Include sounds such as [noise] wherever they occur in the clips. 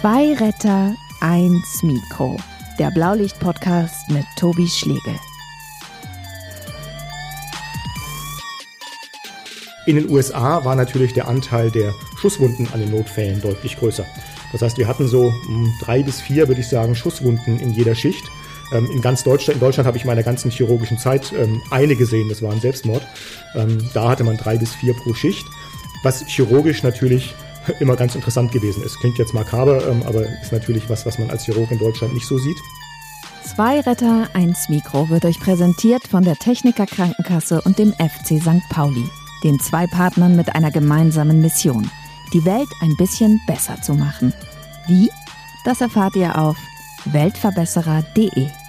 Zwei Retter, eins Mikro. Der Blaulicht-Podcast mit Tobi Schlegel. In den USA war natürlich der Anteil der Schusswunden an den Notfällen deutlich größer. Das heißt, wir hatten so hm, drei bis vier, würde ich sagen, Schusswunden in jeder Schicht. Ähm, in ganz Deutschland, in Deutschland habe ich in meiner ganzen chirurgischen Zeit ähm, eine gesehen, das war ein Selbstmord. Ähm, da hatte man drei bis vier pro Schicht, was chirurgisch natürlich [laughs] immer ganz interessant gewesen ist. Klingt jetzt makaber, aber ist natürlich was, was man als Chirurg in Deutschland nicht so sieht. Zwei Retter, eins Mikro wird euch präsentiert von der Techniker Krankenkasse und dem FC St. Pauli, den zwei Partnern mit einer gemeinsamen Mission, die Welt ein bisschen besser zu machen. Wie? Das erfahrt ihr auf weltverbesserer.de.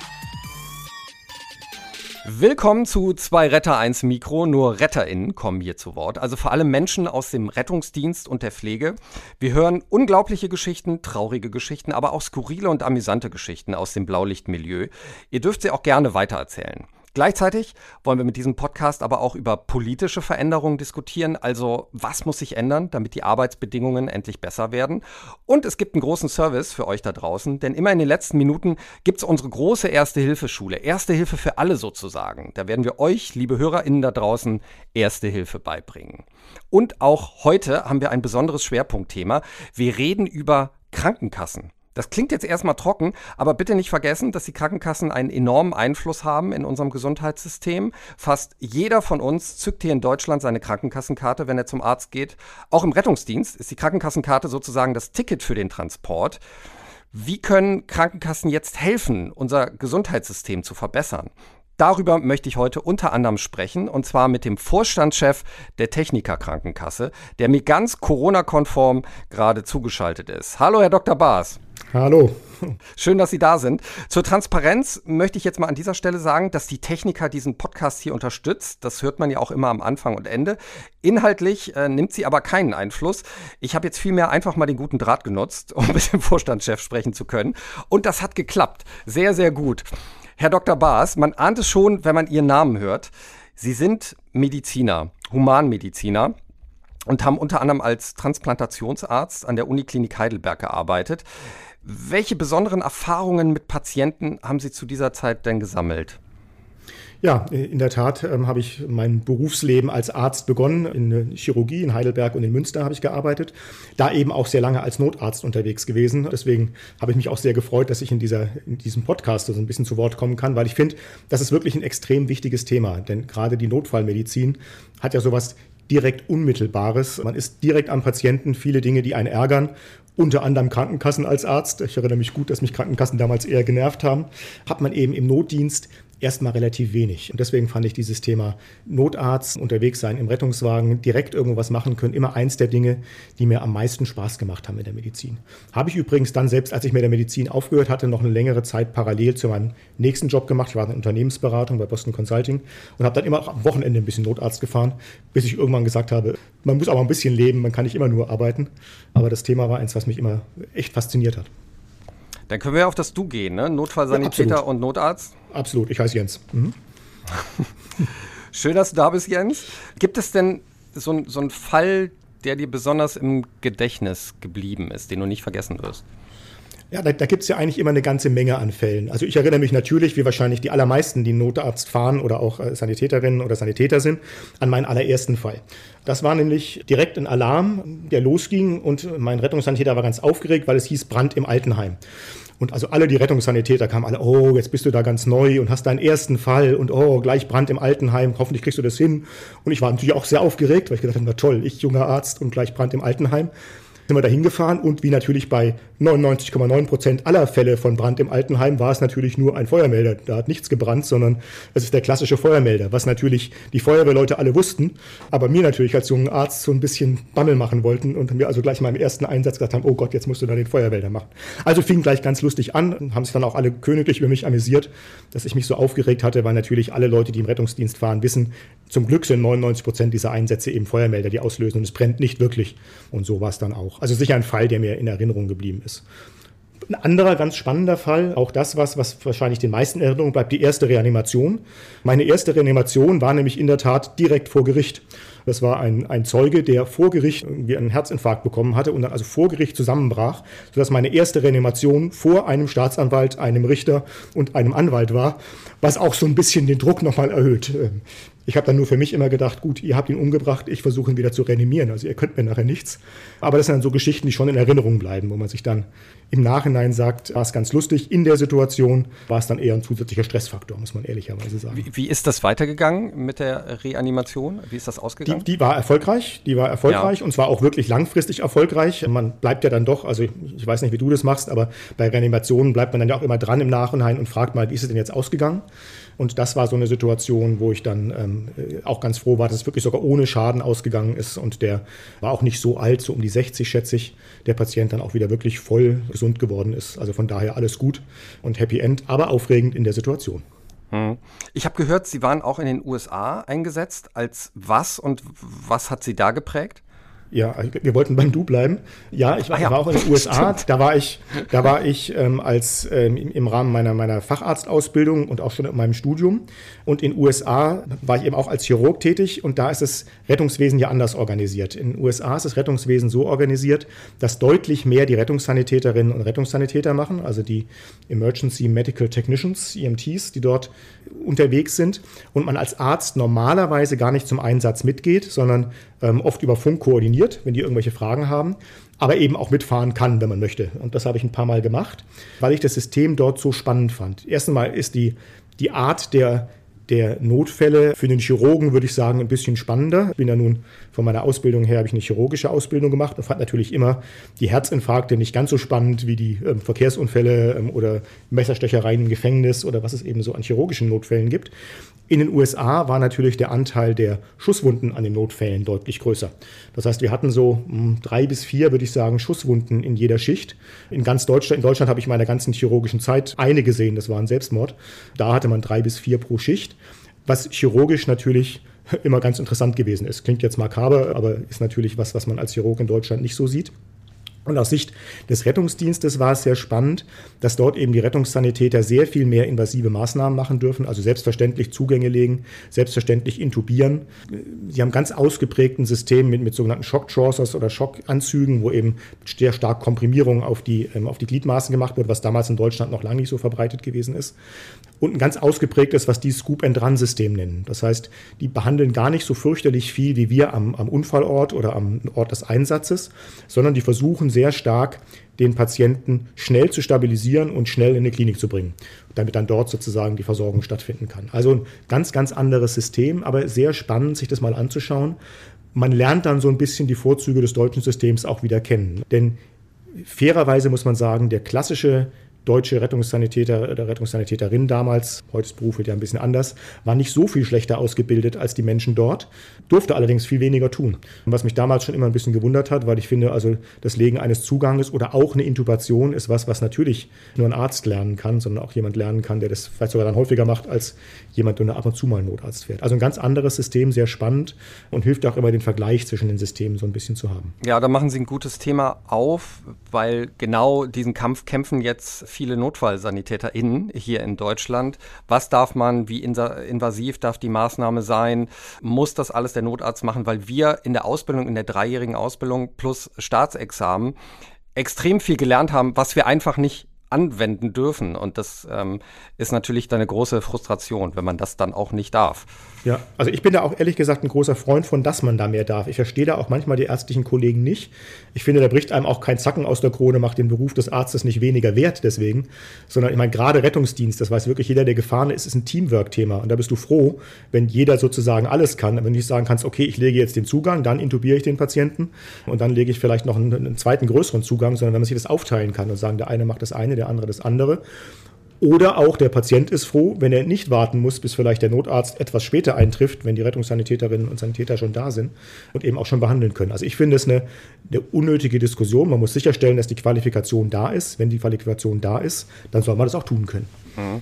Willkommen zu zwei Retter 1 Mikro. Nur RetterInnen kommen hier zu Wort. Also vor allem Menschen aus dem Rettungsdienst und der Pflege. Wir hören unglaubliche Geschichten, traurige Geschichten, aber auch skurrile und amüsante Geschichten aus dem Blaulichtmilieu. Ihr dürft sie auch gerne weitererzählen. Gleichzeitig wollen wir mit diesem Podcast aber auch über politische Veränderungen diskutieren, also was muss sich ändern, damit die Arbeitsbedingungen endlich besser werden. Und es gibt einen großen Service für euch da draußen, denn immer in den letzten Minuten gibt es unsere große Erste-Hilfe-Schule, Erste Hilfe für alle sozusagen. Da werden wir euch, liebe HörerInnen da draußen, Erste Hilfe beibringen. Und auch heute haben wir ein besonderes Schwerpunktthema. Wir reden über Krankenkassen. Das klingt jetzt erstmal trocken, aber bitte nicht vergessen, dass die Krankenkassen einen enormen Einfluss haben in unserem Gesundheitssystem. Fast jeder von uns zückt hier in Deutschland seine Krankenkassenkarte, wenn er zum Arzt geht. Auch im Rettungsdienst ist die Krankenkassenkarte sozusagen das Ticket für den Transport. Wie können Krankenkassen jetzt helfen, unser Gesundheitssystem zu verbessern? Darüber möchte ich heute unter anderem sprechen, und zwar mit dem Vorstandschef der Techniker Krankenkasse, der mir ganz Corona-konform gerade zugeschaltet ist. Hallo, Herr Dr. Baas. Hallo. Schön, dass Sie da sind. Zur Transparenz möchte ich jetzt mal an dieser Stelle sagen, dass die Techniker diesen Podcast hier unterstützt. Das hört man ja auch immer am Anfang und Ende. Inhaltlich äh, nimmt sie aber keinen Einfluss. Ich habe jetzt vielmehr einfach mal den guten Draht genutzt, [laughs] um mit dem Vorstandschef sprechen zu können. Und das hat geklappt. Sehr, sehr gut. Herr Dr. Baas, man ahnt es schon, wenn man Ihren Namen hört. Sie sind Mediziner, Humanmediziner und haben unter anderem als Transplantationsarzt an der Uniklinik Heidelberg gearbeitet. Welche besonderen Erfahrungen mit Patienten haben Sie zu dieser Zeit denn gesammelt? Ja, in der Tat ähm, habe ich mein Berufsleben als Arzt begonnen. In Chirurgie in Heidelberg und in Münster habe ich gearbeitet. Da eben auch sehr lange als Notarzt unterwegs gewesen. Deswegen habe ich mich auch sehr gefreut, dass ich in, dieser, in diesem Podcast so ein bisschen zu Wort kommen kann, weil ich finde, das ist wirklich ein extrem wichtiges Thema. Denn gerade die Notfallmedizin hat ja sowas direkt Unmittelbares. Man ist direkt am Patienten, viele Dinge, die einen ärgern unter anderem Krankenkassen als Arzt. Ich erinnere mich gut, dass mich Krankenkassen damals eher genervt haben. Hat man eben im Notdienst erstmal relativ wenig. Und deswegen fand ich dieses Thema Notarzt, unterwegs sein im Rettungswagen, direkt irgendwas machen können, immer eins der Dinge, die mir am meisten Spaß gemacht haben in der Medizin. Habe ich übrigens dann selbst, als ich mit der Medizin aufgehört hatte, noch eine längere Zeit parallel zu meinem nächsten Job gemacht. Ich war in Unternehmensberatung bei Boston Consulting und habe dann immer auch am Wochenende ein bisschen Notarzt gefahren, bis ich irgendwann gesagt habe, man muss aber ein bisschen leben, man kann nicht immer nur arbeiten. Aber das Thema war eins, was mich immer echt fasziniert hat. Dann können wir auf das Du gehen, ne? Notfallsanitäter ja, und Notarzt. Absolut, ich heiße Jens. Mhm. [laughs] Schön, dass du da bist, Jens. Gibt es denn so, so einen Fall, der dir besonders im Gedächtnis geblieben ist, den du nicht vergessen wirst? Ja, da, da gibt es ja eigentlich immer eine ganze Menge an Fällen. Also ich erinnere mich natürlich, wie wahrscheinlich die allermeisten, die Notarzt fahren oder auch äh, Sanitäterinnen oder Sanitäter sind, an meinen allerersten Fall. Das war nämlich direkt ein Alarm, der losging und mein Rettungssanitäter war ganz aufgeregt, weil es hieß Brand im Altenheim. Und also alle die Rettungssanitäter kamen alle, oh, jetzt bist du da ganz neu und hast deinen ersten Fall und oh, gleich Brand im Altenheim, hoffentlich kriegst du das hin. Und ich war natürlich auch sehr aufgeregt, weil ich gedacht habe, na toll, ich junger Arzt und gleich Brand im Altenheim sind wir da hingefahren und wie natürlich bei 99,9 Prozent aller Fälle von Brand im Altenheim war es natürlich nur ein Feuermelder. Da hat nichts gebrannt, sondern es ist der klassische Feuermelder, was natürlich die Feuerwehrleute alle wussten, aber mir natürlich als jungen Arzt so ein bisschen Bammel machen wollten und mir also gleich mal im ersten Einsatz gesagt haben, oh Gott, jetzt musst du da den Feuermelder machen. Also fing gleich ganz lustig an, haben sich dann auch alle königlich über mich amüsiert, dass ich mich so aufgeregt hatte, weil natürlich alle Leute, die im Rettungsdienst fahren, wissen, zum Glück sind 99 Prozent dieser Einsätze eben Feuermelder, die auslösen und es brennt nicht wirklich. Und so war es dann auch. Also sicher ein Fall, der mir in Erinnerung geblieben ist. Ein anderer ganz spannender Fall, auch das, was, was wahrscheinlich den meisten Erinnerungen bleibt, die erste Reanimation. Meine erste Reanimation war nämlich in der Tat direkt vor Gericht. Das war ein, ein Zeuge, der vor Gericht irgendwie einen Herzinfarkt bekommen hatte und dann also vor Gericht zusammenbrach, sodass meine erste Reanimation vor einem Staatsanwalt, einem Richter und einem Anwalt war, was auch so ein bisschen den Druck nochmal erhöht. Ich habe dann nur für mich immer gedacht, gut, ihr habt ihn umgebracht, ich versuche ihn wieder zu reanimieren. Also ihr könnt mir nachher nichts. Aber das sind dann so Geschichten, die schon in Erinnerung bleiben, wo man sich dann im Nachhinein sagt, war es ganz lustig. In der Situation war es dann eher ein zusätzlicher Stressfaktor, muss man ehrlicherweise sagen. Wie, wie ist das weitergegangen mit der Reanimation? Wie ist das ausgegangen? Die, die war erfolgreich, die war erfolgreich ja. und zwar auch wirklich langfristig erfolgreich. Man bleibt ja dann doch, also ich, ich weiß nicht, wie du das machst, aber bei Reanimationen bleibt man dann ja auch immer dran im Nachhinein und fragt mal, wie ist es denn jetzt ausgegangen? Und das war so eine Situation, wo ich dann ähm, auch ganz froh war, dass es wirklich sogar ohne Schaden ausgegangen ist. Und der war auch nicht so alt, so um die 60 schätze ich, der Patient dann auch wieder wirklich voll gesund geworden ist. Also von daher alles gut und Happy End, aber aufregend in der Situation. Hm. Ich habe gehört, Sie waren auch in den USA eingesetzt. Als was und was hat Sie da geprägt? Ja, wir wollten beim Du bleiben. Ja, ich war, ah, ja. war auch in den [laughs] USA. Da war ich, da war ich ähm, als ähm, im Rahmen meiner meiner Facharztausbildung und auch schon in meinem Studium. Und in den USA war ich eben auch als Chirurg tätig. Und da ist das Rettungswesen ja anders organisiert. In den USA ist das Rettungswesen so organisiert, dass deutlich mehr die Rettungssanitäterinnen und Rettungssanitäter machen, also die Emergency Medical Technicians, EMTs, die dort unterwegs sind. Und man als Arzt normalerweise gar nicht zum Einsatz mitgeht, sondern ähm, oft über Funk koordiniert, wenn die irgendwelche Fragen haben, aber eben auch mitfahren kann, wenn man möchte. Und das habe ich ein paar Mal gemacht, weil ich das System dort so spannend fand. Erstens mal ist die, die Art der, der Notfälle für den Chirurgen, würde ich sagen, ein bisschen spannender. Ich bin ja nun von meiner Ausbildung her, habe ich eine chirurgische Ausbildung gemacht und fand natürlich immer die Herzinfarkte nicht ganz so spannend wie die ähm, Verkehrsunfälle ähm, oder Messerstechereien im Gefängnis oder was es eben so an chirurgischen Notfällen gibt. In den USA war natürlich der Anteil der Schusswunden an den Notfällen deutlich größer. Das heißt, wir hatten so hm, drei bis vier, würde ich sagen, Schusswunden in jeder Schicht. In ganz Deutschland, in Deutschland habe ich meiner ganzen chirurgischen Zeit eine gesehen, das war ein Selbstmord. Da hatte man drei bis vier pro Schicht, was chirurgisch natürlich [laughs] immer ganz interessant gewesen ist. Klingt jetzt makaber, aber ist natürlich was, was man als Chirurg in Deutschland nicht so sieht. Und aus Sicht des Rettungsdienstes war es sehr spannend, dass dort eben die Rettungssanitäter sehr viel mehr invasive Maßnahmen machen dürfen, also selbstverständlich Zugänge legen, selbstverständlich intubieren. Sie haben ganz ausgeprägten System mit, mit sogenannten Shock oder Schockanzügen, wo eben sehr stark Komprimierung auf die, ähm, auf die Gliedmaßen gemacht wird, was damals in Deutschland noch lange nicht so verbreitet gewesen ist. Und ein ganz ausgeprägtes, was die Scoop-and-Run-System nennen. Das heißt, die behandeln gar nicht so fürchterlich viel wie wir am, am Unfallort oder am Ort des Einsatzes, sondern die versuchen sehr stark, den Patienten schnell zu stabilisieren und schnell in eine Klinik zu bringen, damit dann dort sozusagen die Versorgung stattfinden kann. Also ein ganz, ganz anderes System, aber sehr spannend, sich das mal anzuschauen. Man lernt dann so ein bisschen die Vorzüge des deutschen Systems auch wieder kennen. Denn fairerweise muss man sagen, der klassische deutsche Rettungssanitäter oder Rettungssanitäterin damals, heute ist Beruf ja ein bisschen anders, war nicht so viel schlechter ausgebildet als die Menschen dort, durfte allerdings viel weniger tun. Und was mich damals schon immer ein bisschen gewundert hat, weil ich finde, also das Legen eines Zuganges oder auch eine Intubation ist was, was natürlich nur ein Arzt lernen kann, sondern auch jemand lernen kann, der das vielleicht sogar dann häufiger macht als jemand, der ab und zu mal ein Notarzt fährt. Also ein ganz anderes System, sehr spannend und hilft auch immer den Vergleich zwischen den Systemen so ein bisschen zu haben. Ja, da machen Sie ein gutes Thema auf, weil genau diesen Kampf kämpfen jetzt viele NotfallsanitäterInnen hier in Deutschland. Was darf man, wie invasiv darf die Maßnahme sein? Muss das alles der Notarzt machen? Weil wir in der Ausbildung, in der dreijährigen Ausbildung plus Staatsexamen extrem viel gelernt haben, was wir einfach nicht anwenden dürfen. Und das ähm, ist natürlich dann eine große Frustration, wenn man das dann auch nicht darf. Ja, also ich bin da auch ehrlich gesagt ein großer Freund von, dass man da mehr darf. Ich verstehe da auch manchmal die ärztlichen Kollegen nicht. Ich finde, da bricht einem auch kein Zacken aus der Krone, macht den Beruf des Arztes nicht weniger wert deswegen, sondern ich meine, gerade Rettungsdienst, das weiß wirklich jeder, der gefahren ist, ist ein Teamwork-Thema. Und da bist du froh, wenn jeder sozusagen alles kann. Wenn du nicht sagen kannst, okay, ich lege jetzt den Zugang, dann intubiere ich den Patienten und dann lege ich vielleicht noch einen, einen zweiten größeren Zugang, sondern wenn man sich das aufteilen kann und sagen, der eine macht das eine, der andere das andere. Oder auch der Patient ist froh, wenn er nicht warten muss, bis vielleicht der Notarzt etwas später eintrifft, wenn die Rettungssanitäterinnen und Sanitäter schon da sind und eben auch schon behandeln können. Also ich finde es eine, eine unnötige Diskussion. Man muss sicherstellen, dass die Qualifikation da ist. Wenn die Qualifikation da ist, dann soll man das auch tun können. Mhm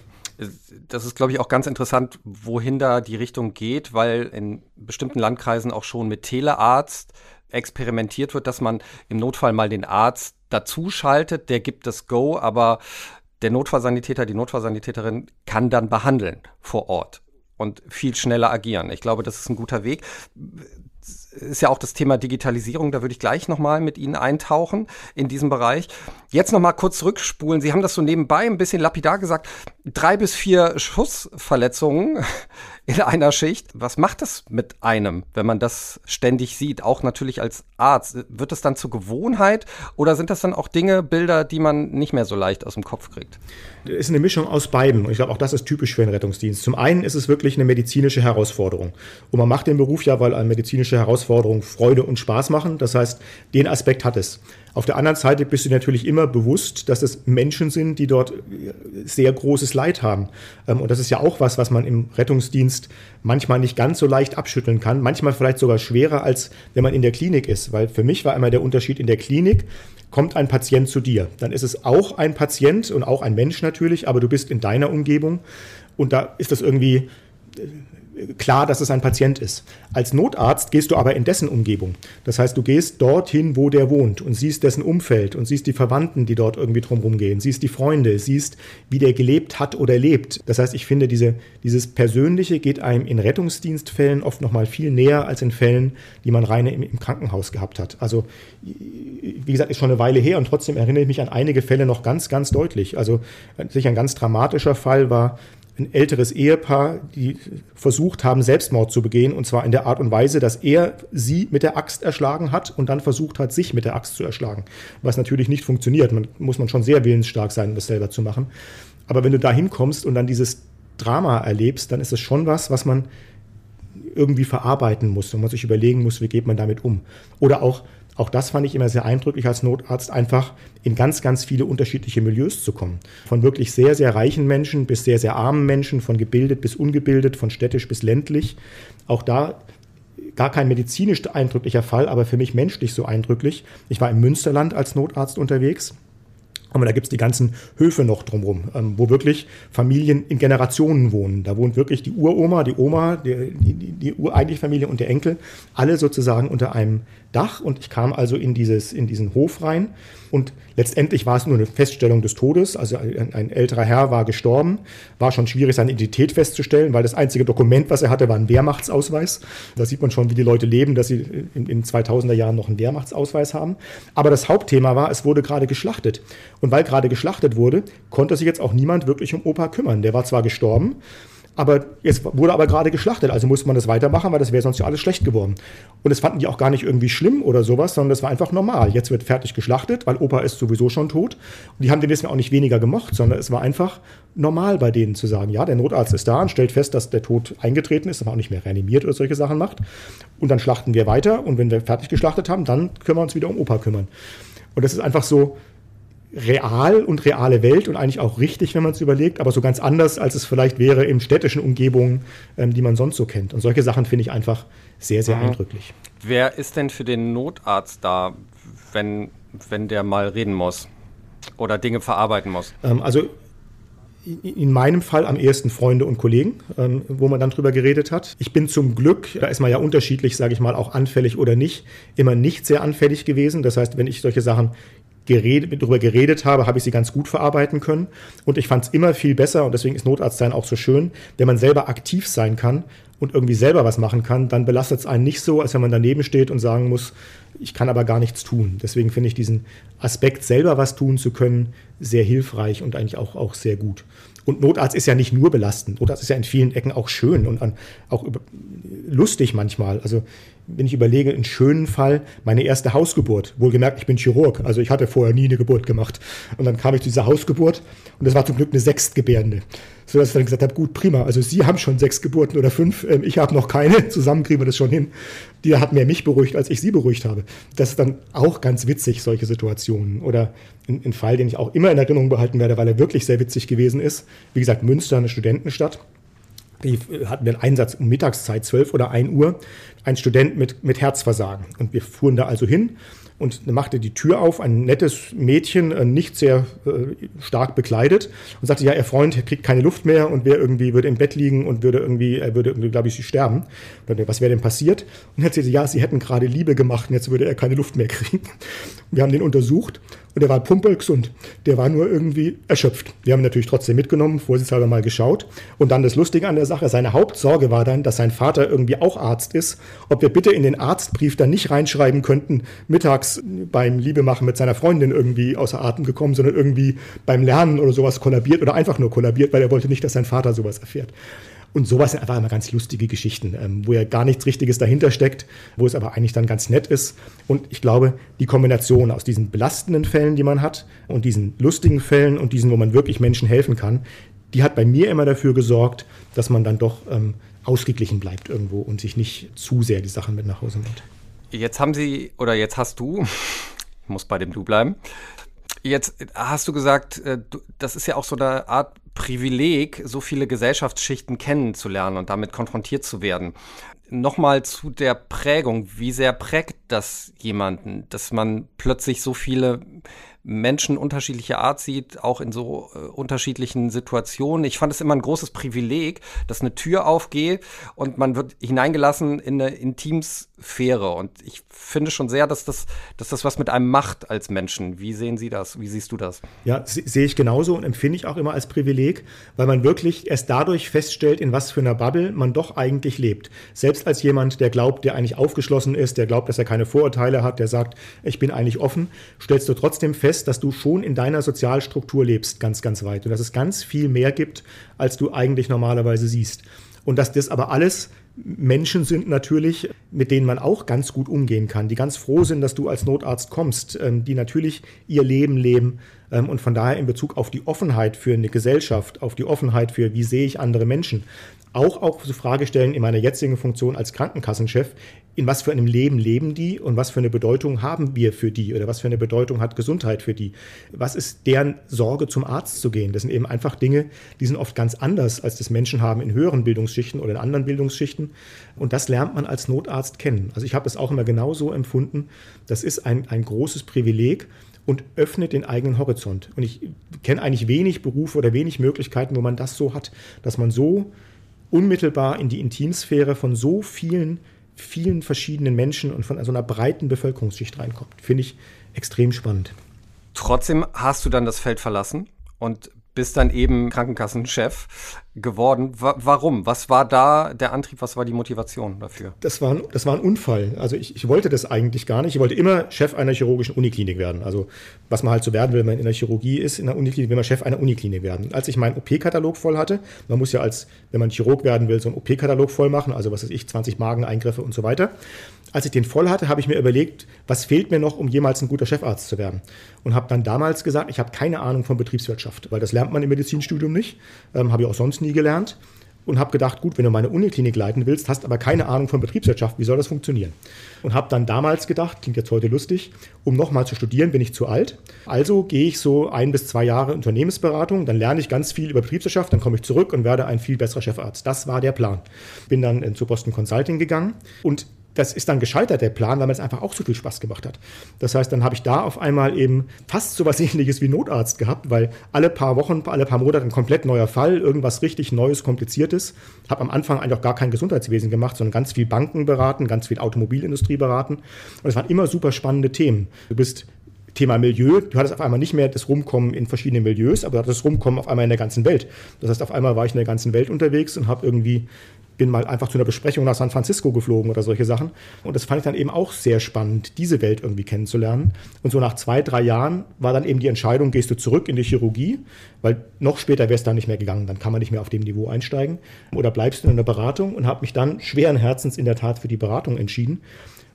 das ist, glaube ich, auch ganz interessant, wohin da die Richtung geht, weil in bestimmten Landkreisen auch schon mit Telearzt experimentiert wird, dass man im Notfall mal den Arzt dazu schaltet, der gibt das Go, aber der Notfallsanitäter, die Notfallsanitäterin kann dann behandeln vor Ort und viel schneller agieren. Ich glaube, das ist ein guter Weg ist ja auch das Thema Digitalisierung, da würde ich gleich nochmal mit Ihnen eintauchen in diesem Bereich. Jetzt nochmal kurz zurückspulen. Sie haben das so nebenbei ein bisschen lapidar gesagt. Drei bis vier Schussverletzungen in einer Schicht. Was macht das mit einem, wenn man das ständig sieht? Auch natürlich als Arzt. Wird es dann zur Gewohnheit oder sind das dann auch Dinge, Bilder, die man nicht mehr so leicht aus dem Kopf kriegt? Es ist eine Mischung aus beiden. Und ich glaube, auch das ist typisch für einen Rettungsdienst. Zum einen ist es wirklich eine medizinische Herausforderung. Und man macht den Beruf ja, weil eine medizinische Herausforderung Freude und Spaß machen. Das heißt, den Aspekt hat es. Auf der anderen Seite bist du natürlich immer bewusst, dass es Menschen sind, die dort sehr großes Leid haben. Ähm, und das ist ja auch was, was man im Rettungsdienst manchmal nicht ganz so leicht abschütteln kann. Manchmal vielleicht sogar schwerer, als wenn man in der Klinik ist. Weil für mich war immer der Unterschied in der Klinik, kommt ein Patient zu dir. Dann ist es auch ein Patient und auch ein Mensch natürlich, aber du bist in deiner Umgebung und da ist das irgendwie klar, dass es ein Patient ist. Als Notarzt gehst du aber in dessen Umgebung. Das heißt, du gehst dorthin, wo der wohnt und siehst dessen Umfeld und siehst die Verwandten, die dort irgendwie drumherum gehen, siehst die Freunde, siehst, wie der gelebt hat oder lebt. Das heißt, ich finde, diese, dieses Persönliche geht einem in Rettungsdienstfällen oft noch mal viel näher als in Fällen, die man rein im, im Krankenhaus gehabt hat. Also, wie gesagt, ist schon eine Weile her und trotzdem erinnere ich mich an einige Fälle noch ganz, ganz deutlich. Also, sicher ein ganz dramatischer Fall war, ein älteres Ehepaar, die versucht haben, Selbstmord zu begehen, und zwar in der Art und Weise, dass er sie mit der Axt erschlagen hat und dann versucht hat, sich mit der Axt zu erschlagen. Was natürlich nicht funktioniert. Man muss man schon sehr willensstark sein, um das selber zu machen. Aber wenn du da hinkommst und dann dieses Drama erlebst, dann ist es schon was, was man irgendwie verarbeiten muss und man sich überlegen muss, wie geht man damit um. Oder auch auch das fand ich immer sehr eindrücklich als Notarzt, einfach in ganz, ganz viele unterschiedliche Milieus zu kommen. Von wirklich sehr, sehr reichen Menschen bis sehr, sehr armen Menschen, von gebildet bis ungebildet, von städtisch bis ländlich. Auch da gar kein medizinisch eindrücklicher Fall, aber für mich menschlich so eindrücklich. Ich war im Münsterland als Notarzt unterwegs aber da gibt's die ganzen Höfe noch drumherum, ähm, wo wirklich Familien in Generationen wohnen. Da wohnt wirklich die Uroma, die Oma, die, die, die ureigentliche Familie und der Enkel, alle sozusagen unter einem Dach. Und ich kam also in, dieses, in diesen Hof rein und letztendlich war es nur eine Feststellung des Todes. Also ein, ein, älterer Herr war gestorben. War schon schwierig, seine Identität festzustellen, weil das einzige Dokument, was er hatte, war ein Wehrmachtsausweis. Da sieht man schon, wie die Leute leben, dass sie in, in 2000er Jahren noch einen Wehrmachtsausweis haben. Aber das Hauptthema war, es wurde gerade geschlachtet. Und weil gerade geschlachtet wurde, konnte sich jetzt auch niemand wirklich um Opa kümmern. Der war zwar gestorben, aber jetzt wurde aber gerade geschlachtet, also musste man das weitermachen, weil das wäre sonst ja alles schlecht geworden. Und das fanden die auch gar nicht irgendwie schlimm oder sowas, sondern das war einfach normal. Jetzt wird fertig geschlachtet, weil Opa ist sowieso schon tot. Und die haben den deswegen auch nicht weniger gemocht, sondern es war einfach normal bei denen zu sagen, ja, der Notarzt ist da und stellt fest, dass der Tod eingetreten ist, man auch nicht mehr reanimiert oder solche Sachen macht. Und dann schlachten wir weiter und wenn wir fertig geschlachtet haben, dann können wir uns wieder um Opa kümmern. Und das ist einfach so, real und reale Welt und eigentlich auch richtig, wenn man es überlegt, aber so ganz anders, als es vielleicht wäre in städtischen Umgebungen, ähm, die man sonst so kennt. Und solche Sachen finde ich einfach sehr, sehr mhm. eindrücklich. Wer ist denn für den Notarzt da, wenn, wenn der mal reden muss oder Dinge verarbeiten muss? Ähm, also in meinem Fall am ehesten Freunde und Kollegen, ähm, wo man dann drüber geredet hat. Ich bin zum Glück, da ist man ja unterschiedlich, sage ich mal, auch anfällig oder nicht, immer nicht sehr anfällig gewesen. Das heißt, wenn ich solche Sachen geredet, darüber geredet habe, habe ich sie ganz gut verarbeiten können. Und ich fand es immer viel besser, und deswegen ist Notarzt sein auch so schön, wenn man selber aktiv sein kann und irgendwie selber was machen kann, dann belastet es einen nicht so, als wenn man daneben steht und sagen muss, ich kann aber gar nichts tun. Deswegen finde ich diesen Aspekt, selber was tun zu können, sehr hilfreich und eigentlich auch, auch sehr gut. Und Notarzt ist ja nicht nur belastend. Notarzt ist ja in vielen Ecken auch schön und auch lustig manchmal. Also wenn ich überlege, einen schönen Fall, meine erste Hausgeburt. Wohlgemerkt, ich bin Chirurg, also ich hatte vorher nie eine Geburt gemacht. Und dann kam ich zu dieser Hausgeburt und das war zum Glück eine Sechstgebärende. So dass ich dann gesagt habe, gut, prima, also Sie haben schon sechs Geburten oder fünf, ähm, ich habe noch keine, [laughs] zusammen kriegen wir das schon hin. Die hat mehr mich beruhigt, als ich sie beruhigt habe. Das ist dann auch ganz witzig, solche Situationen. Oder ein, ein Fall, den ich auch immer in Erinnerung behalten werde, weil er wirklich sehr witzig gewesen ist. Wie gesagt, Münster, eine Studentenstadt die hatten wir einen Einsatz um Mittagszeit, 12 oder 1 Uhr, ein Student mit, mit Herzversagen. Und wir fuhren da also hin und machte die Tür auf, ein nettes Mädchen, äh, nicht sehr äh, stark bekleidet und sagte, ja, ihr Freund kriegt keine Luft mehr und wäre irgendwie, würde im Bett liegen und würde irgendwie, er würde irgendwie, glaube ich, sterben. Und was wäre denn passiert? Und er sagte, ja, sie hätten gerade Liebe gemacht und jetzt würde er keine Luft mehr [laughs] kriegen. Wir haben den untersucht und der war pumpelgesund. Der war nur irgendwie erschöpft. Wir haben ihn natürlich trotzdem mitgenommen, vorsichtshalber mal geschaut. Und dann das Lustige an der Sache, seine Hauptsorge war dann, dass sein Vater irgendwie auch Arzt ist, ob wir bitte in den Arztbrief dann nicht reinschreiben könnten, mittags beim Liebemachen mit seiner Freundin irgendwie außer Atem gekommen, sondern irgendwie beim Lernen oder sowas kollabiert oder einfach nur kollabiert, weil er wollte nicht, dass sein Vater sowas erfährt. Und sowas sind einfach immer ganz lustige Geschichten, ähm, wo ja gar nichts Richtiges dahinter steckt, wo es aber eigentlich dann ganz nett ist. Und ich glaube, die Kombination aus diesen belastenden Fällen, die man hat, und diesen lustigen Fällen und diesen, wo man wirklich Menschen helfen kann, die hat bei mir immer dafür gesorgt, dass man dann doch ähm, ausgeglichen bleibt irgendwo und sich nicht zu sehr die Sachen mit nach Hause nimmt. Jetzt haben Sie oder jetzt hast du, ich muss bei dem Du bleiben, Jetzt hast du gesagt, äh, das ist ja auch so eine Art Privileg, so viele Gesellschaftsschichten kennenzulernen und damit konfrontiert zu werden. Nochmal zu der Prägung. Wie sehr prägt das jemanden, dass man plötzlich so viele Menschen unterschiedlicher Art sieht, auch in so äh, unterschiedlichen Situationen. Ich fand es immer ein großes Privileg, dass eine Tür aufgeht und man wird hineingelassen in eine Intimsphäre. Und ich finde schon sehr, dass das, dass das was mit einem macht als Menschen. Wie sehen Sie das? Wie siehst du das? Ja, sehe ich genauso und empfinde ich auch immer als Privileg, weil man wirklich erst dadurch feststellt, in was für einer Bubble man doch eigentlich lebt. Selbst als jemand, der glaubt, der eigentlich aufgeschlossen ist, der glaubt, dass er keine Vorurteile hat, der sagt, ich bin eigentlich offen, stellst du trotzdem fest, fest, dass du schon in deiner Sozialstruktur lebst, ganz, ganz weit. Und dass es ganz viel mehr gibt, als du eigentlich normalerweise siehst. Und dass das aber alles Menschen sind natürlich, mit denen man auch ganz gut umgehen kann, die ganz froh sind, dass du als Notarzt kommst, ähm, die natürlich ihr Leben leben ähm, und von daher in Bezug auf die Offenheit für eine Gesellschaft, auf die Offenheit für, wie sehe ich andere Menschen, auch auch so Frage stellen in meiner jetzigen Funktion als Krankenkassenchef, in was für einem Leben leben die und was für eine Bedeutung haben wir für die oder was für eine Bedeutung hat Gesundheit für die? Was ist deren Sorge, zum Arzt zu gehen? Das sind eben einfach Dinge, die sind oft ganz anders, als das Menschen haben in höheren Bildungsschichten oder in anderen Bildungsschichten. Und das lernt man als Notarzt kennen. Also ich habe es auch immer genauso empfunden. Das ist ein, ein großes Privileg und öffnet den eigenen Horizont. Und ich kenne eigentlich wenig Berufe oder wenig Möglichkeiten, wo man das so hat, dass man so unmittelbar in die Intimsphäre von so vielen, vielen verschiedenen Menschen und von so einer breiten Bevölkerungsschicht reinkommt. Finde ich extrem spannend. Trotzdem hast du dann das Feld verlassen und bist dann eben Krankenkassenchef geworden. Wa warum? Was war da der Antrieb? Was war die Motivation dafür? Das war, das war ein Unfall. Also ich, ich wollte das eigentlich gar nicht. Ich wollte immer Chef einer chirurgischen Uniklinik werden. Also was man halt so werden will, wenn man in der Chirurgie ist, in der Uniklinik will man Chef einer Uniklinik werden. Als ich meinen OP-Katalog voll hatte, man muss ja als, wenn man Chirurg werden will, so einen OP-Katalog voll machen, also was weiß ich, 20 Mageneingriffe und so weiter. Als ich den voll hatte, habe ich mir überlegt, was fehlt mir noch, um jemals ein guter Chefarzt zu werden. Und habe dann damals gesagt, ich habe keine Ahnung von Betriebswirtschaft, weil das lernt man im Medizinstudium nicht, ähm, habe ich auch sonst nie gelernt und habe gedacht, gut, wenn du meine Uniklinik leiten willst, hast aber keine Ahnung von Betriebswirtschaft, wie soll das funktionieren? Und habe dann damals gedacht, klingt jetzt heute lustig, um nochmal zu studieren, bin ich zu alt. Also gehe ich so ein bis zwei Jahre Unternehmensberatung, dann lerne ich ganz viel über Betriebswirtschaft, dann komme ich zurück und werde ein viel besserer Chefarzt. Das war der Plan. Bin dann zu Boston Consulting gegangen und das ist dann gescheitert, der Plan, weil mir das einfach auch so viel Spaß gemacht hat. Das heißt, dann habe ich da auf einmal eben fast so was [laughs] ähnliches wie Notarzt gehabt, weil alle paar Wochen, alle paar Monate ein komplett neuer Fall, irgendwas richtig Neues, Kompliziertes. Habe am Anfang eigentlich auch gar kein Gesundheitswesen gemacht, sondern ganz viel Banken beraten, ganz viel Automobilindustrie beraten. Und es waren immer super spannende Themen. Du bist Thema Milieu, du hattest auf einmal nicht mehr das Rumkommen in verschiedenen Milieus, aber du hattest das Rumkommen auf einmal in der ganzen Welt. Das heißt, auf einmal war ich in der ganzen Welt unterwegs und habe irgendwie bin mal einfach zu einer Besprechung nach San Francisco geflogen oder solche Sachen. Und das fand ich dann eben auch sehr spannend, diese Welt irgendwie kennenzulernen. Und so nach zwei, drei Jahren war dann eben die Entscheidung, gehst du zurück in die Chirurgie, weil noch später wäre es dann nicht mehr gegangen, dann kann man nicht mehr auf dem Niveau einsteigen. Oder bleibst du in der Beratung und habe mich dann schweren Herzens in der Tat für die Beratung entschieden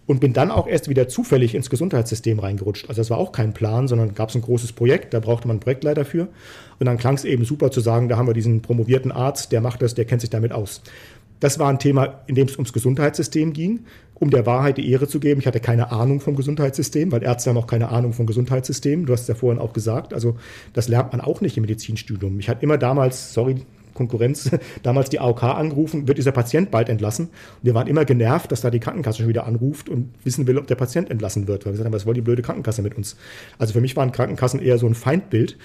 und bin dann auch erst wieder zufällig ins Gesundheitssystem reingerutscht. Also das war auch kein Plan, sondern gab es ein großes Projekt, da brauchte man einen Projektleiter für. Und dann klang es eben super zu sagen, da haben wir diesen promovierten Arzt, der macht das, der kennt sich damit aus. Das war ein Thema, in dem es ums Gesundheitssystem ging, um der Wahrheit die Ehre zu geben. Ich hatte keine Ahnung vom Gesundheitssystem, weil Ärzte haben auch keine Ahnung vom Gesundheitssystem. Du hast es ja vorhin auch gesagt. Also das lernt man auch nicht im Medizinstudium. Ich hatte immer damals, sorry, Konkurrenz, [laughs] damals die AOK angerufen, wird dieser Patient bald entlassen. Und wir waren immer genervt, dass da die Krankenkasse schon wieder anruft und wissen will, ob der Patient entlassen wird. Weil wir gesagt haben, was wollt die blöde Krankenkasse mit uns? Also für mich waren Krankenkassen eher so ein Feindbild.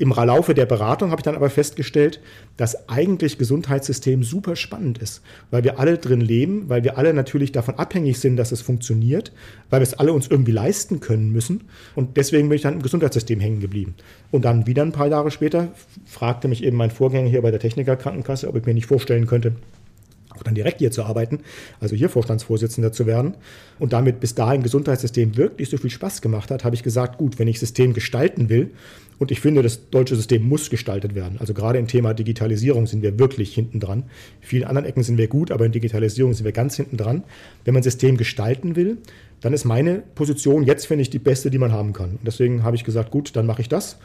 Im Laufe der Beratung habe ich dann aber festgestellt, dass eigentlich Gesundheitssystem super spannend ist, weil wir alle drin leben, weil wir alle natürlich davon abhängig sind, dass es funktioniert, weil wir es alle uns irgendwie leisten können müssen. Und deswegen bin ich dann im Gesundheitssystem hängen geblieben. Und dann wieder ein paar Jahre später fragte mich eben mein Vorgänger hier bei der Techniker Krankenkasse, ob ich mir nicht vorstellen könnte, auch dann direkt hier zu arbeiten, also hier Vorstandsvorsitzender zu werden und damit bis dahin Gesundheitssystem wirklich so viel Spaß gemacht hat, habe ich gesagt, gut, wenn ich System gestalten will und ich finde, das deutsche System muss gestaltet werden. Also gerade im Thema Digitalisierung sind wir wirklich hinten dran. In vielen anderen Ecken sind wir gut, aber in Digitalisierung sind wir ganz hinten dran. Wenn man System gestalten will, dann ist meine Position jetzt, finde ich, die beste, die man haben kann. Und deswegen habe ich gesagt, gut, dann mache ich das.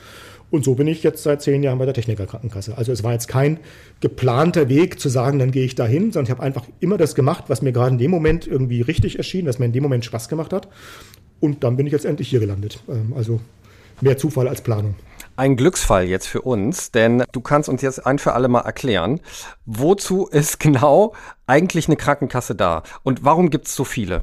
Und so bin ich jetzt seit zehn Jahren bei der Techniker Krankenkasse. Also es war jetzt kein geplanter Weg zu sagen, dann gehe ich dahin, sondern ich habe einfach immer das gemacht, was mir gerade in dem Moment irgendwie richtig erschien, was mir in dem Moment Spaß gemacht hat. Und dann bin ich jetzt endlich hier gelandet. Ähm, also mehr Zufall als Planung. Ein Glücksfall jetzt für uns, denn du kannst uns jetzt ein für alle Mal erklären, wozu ist genau eigentlich eine Krankenkasse da und warum gibt es so viele?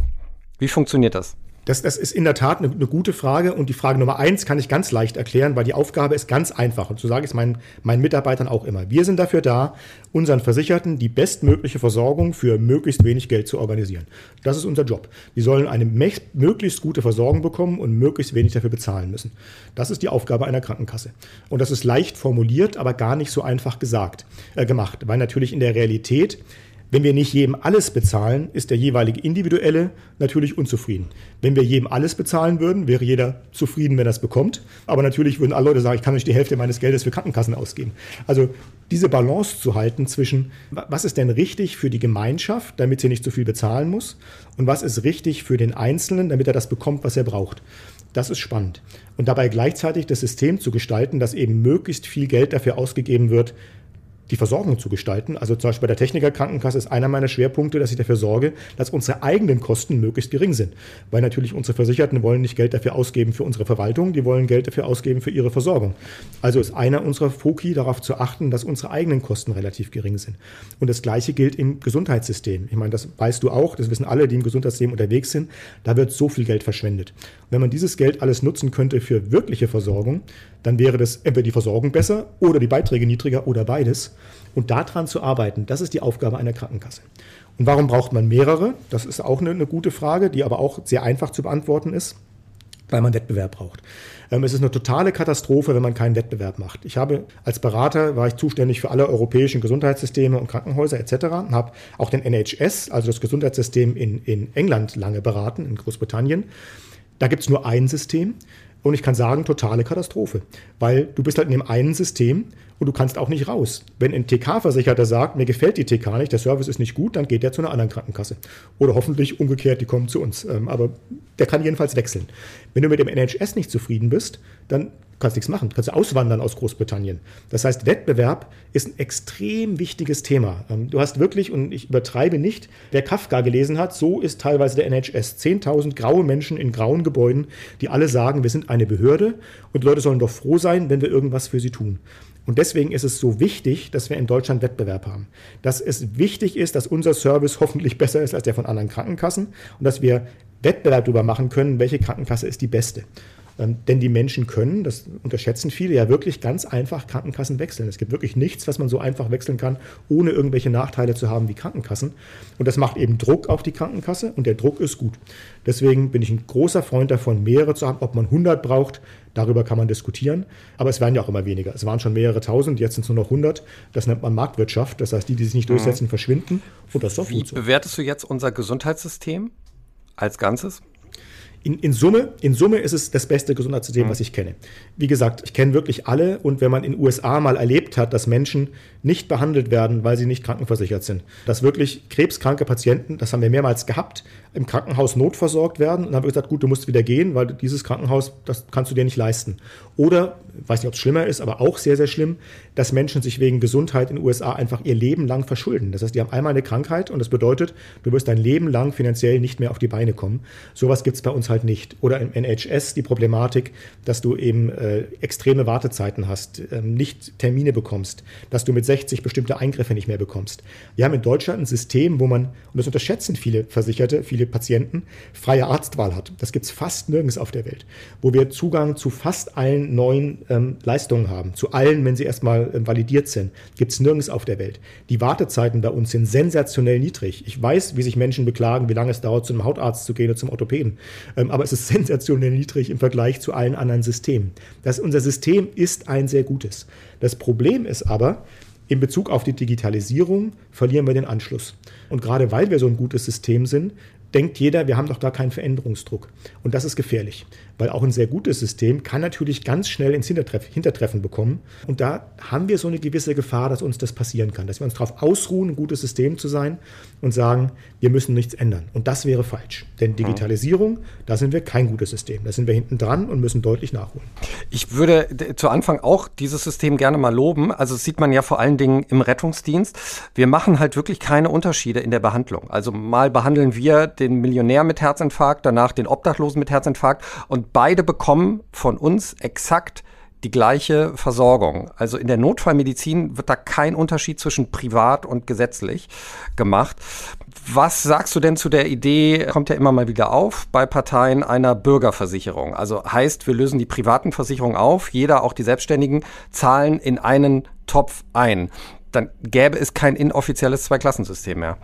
Wie funktioniert das? Das, das ist in der Tat eine, eine, gute Frage und die Frage Nummer eins kann ich ganz leicht erklären, weil die Aufgabe ist ganz einfach und so sage ich es meinen, meinen Mitarbeitern auch immer. Wir sind dafür da, unseren Versicherten die bestmögliche Versorgung für möglichst wenig Geld zu organisieren. Das ist unser Job. Die sollen eine möglichst gute Versorgung bekommen und möglichst wenig dafür bezahlen müssen. Das ist die Aufgabe einer Krankenkasse. Und das ist leicht formuliert, aber gar nicht so einfach gesagt, äh, gemacht, weil natürlich in der Realität wenn wir nicht jedem alles bezahlen, ist der jeweilige Individuelle natürlich unzufrieden. Wenn wir jedem alles bezahlen würden, wäre jeder zufrieden, wenn er es bekommt. Aber natürlich würden alle Leute sagen, ich kann nicht die Hälfte meines Geldes für Krankenkassen ausgeben. Also diese Balance zu halten zwischen, was ist denn richtig für die Gemeinschaft, damit sie nicht zu viel bezahlen muss, und was ist richtig für den Einzelnen, damit er das bekommt, was er braucht. Das ist spannend. Und dabei gleichzeitig das System zu gestalten, dass eben möglichst viel Geld dafür ausgegeben wird, die Versorgung zu gestalten. Also zum Beispiel bei der Technikerkrankenkasse ist einer meiner Schwerpunkte, dass ich dafür sorge, dass unsere eigenen Kosten möglichst gering sind. Weil natürlich unsere Versicherten wollen nicht Geld dafür ausgeben für unsere Verwaltung, die wollen Geld dafür ausgeben für ihre Versorgung. Also ist einer unserer Foki darauf zu achten, dass unsere eigenen Kosten relativ gering sind. Und das Gleiche gilt im Gesundheitssystem. Ich meine, das weißt du auch, das wissen alle, die im Gesundheitssystem unterwegs sind. Da wird so viel Geld verschwendet. Wenn man dieses Geld alles nutzen könnte für wirkliche Versorgung, dann wäre das entweder die Versorgung besser oder die Beiträge niedriger oder beides. Und daran zu arbeiten, das ist die Aufgabe einer Krankenkasse. Und warum braucht man mehrere? Das ist auch eine, eine gute Frage, die aber auch sehr einfach zu beantworten ist, weil man Wettbewerb braucht. Ähm, es ist eine totale Katastrophe, wenn man keinen Wettbewerb macht. Ich habe als Berater war ich zuständig für alle europäischen Gesundheitssysteme und Krankenhäuser etc. und habe auch den NHS, also das Gesundheitssystem in, in England, lange beraten, in Großbritannien. Da gibt es nur ein System. Und ich kann sagen, totale Katastrophe. Weil du bist halt in dem einen System und du kannst auch nicht raus. Wenn ein TK-Versicherter sagt, mir gefällt die TK nicht, der Service ist nicht gut, dann geht der zu einer anderen Krankenkasse. Oder hoffentlich umgekehrt, die kommen zu uns. Ähm, aber der kann jedenfalls wechseln. Wenn du mit dem NHS nicht zufrieden bist, dann kannst nichts machen. Du kannst auswandern aus Großbritannien. Das heißt, Wettbewerb ist ein extrem wichtiges Thema. Ähm, du hast wirklich, und ich übertreibe nicht, wer Kafka gelesen hat, so ist teilweise der NHS. 10.000 graue Menschen in grauen Gebäuden, die alle sagen, wir sind eine Behörde und Leute sollen doch froh sein, wenn wir irgendwas für sie tun. Und deswegen ist es so wichtig, dass wir in Deutschland Wettbewerb haben. Dass es wichtig ist, dass unser Service [laughs] hoffentlich besser ist als der von anderen Krankenkassen und dass wir Wettbewerb darüber machen können, welche Krankenkasse ist die beste. Ähm, denn die Menschen können, das unterschätzen viele, ja wirklich ganz einfach Krankenkassen wechseln. Es gibt wirklich nichts, was man so einfach wechseln kann, ohne irgendwelche Nachteile zu haben wie Krankenkassen. Und das macht eben Druck auf die Krankenkasse und der Druck ist gut. Deswegen bin ich ein großer Freund davon, mehrere zu haben. Ob man 100 braucht, darüber kann man diskutieren. Aber es werden ja auch immer weniger. Es waren schon mehrere tausend, jetzt sind es nur noch 100. Das nennt man Marktwirtschaft. Das heißt, die, die sich nicht mhm. durchsetzen, verschwinden. Und das ist doch Wie gut so. bewertest du jetzt unser Gesundheitssystem als Ganzes? In, in, Summe, in Summe ist es das beste Gesundheitssystem, mhm. was ich kenne. Wie gesagt, ich kenne wirklich alle und wenn man in den USA mal erlebt hat, dass Menschen nicht behandelt werden, weil sie nicht krankenversichert sind, dass wirklich krebskranke Patienten, das haben wir mehrmals gehabt, im Krankenhaus notversorgt werden und dann haben wir gesagt, gut, du musst wieder gehen, weil dieses Krankenhaus, das kannst du dir nicht leisten. Oder, weiß nicht, ob es schlimmer ist, aber auch sehr, sehr schlimm, dass Menschen sich wegen Gesundheit in den USA einfach ihr Leben lang verschulden. Das heißt, die haben einmal eine Krankheit und das bedeutet, du wirst dein Leben lang finanziell nicht mehr auf die Beine kommen. Sowas gibt es bei uns halt nicht. Oder im NHS die Problematik, dass du eben äh, extreme Wartezeiten hast, ähm, nicht Termine bekommst, dass du mit 60 bestimmte Eingriffe nicht mehr bekommst. Wir haben in Deutschland ein System, wo man, und das unterschätzen viele Versicherte, viele Patienten, freie Arztwahl hat. Das gibt es fast nirgends auf der Welt, wo wir Zugang zu fast allen neuen ähm, Leistungen haben, zu allen, wenn sie erstmal ähm, validiert sind, gibt es nirgends auf der Welt. Die Wartezeiten bei uns sind sensationell niedrig. Ich weiß, wie sich Menschen beklagen, wie lange es dauert, zu einem Hautarzt zu gehen oder zum Orthopäden. Ähm, aber es ist [laughs] sensationell niedrig im Vergleich zu allen anderen Systemen. Das, unser System ist ein sehr gutes. Das Problem ist aber, in Bezug auf die Digitalisierung verlieren wir den Anschluss. Und gerade weil wir so ein gutes System sind, denkt jeder, wir haben doch da keinen Veränderungsdruck. Und das ist gefährlich, weil auch ein sehr gutes System kann natürlich ganz schnell ins Hintertreff, Hintertreffen bekommen. Und da haben wir so eine gewisse Gefahr, dass uns das passieren kann, dass wir uns darauf ausruhen, ein gutes System zu sein und sagen, wir müssen nichts ändern. Und das wäre falsch. Denn Digitalisierung, da sind wir kein gutes System. Da sind wir hinten dran und müssen deutlich nachholen. Ich würde zu Anfang auch dieses System gerne mal loben. Also das sieht man ja vor allen Dingen im Rettungsdienst. Wir machen halt wirklich keine Unterschiede in der Behandlung. Also mal behandeln wir den Millionär mit Herzinfarkt, danach den Obdachlosen mit Herzinfarkt und beide bekommen von uns exakt die gleiche Versorgung. Also in der Notfallmedizin wird da kein Unterschied zwischen privat und gesetzlich gemacht. Was sagst du denn zu der Idee, kommt ja immer mal wieder auf, bei Parteien einer Bürgerversicherung? Also heißt, wir lösen die privaten Versicherungen auf, jeder, auch die Selbstständigen, zahlen in einen Topf ein. Dann gäbe es kein inoffizielles Zweiklassensystem mehr.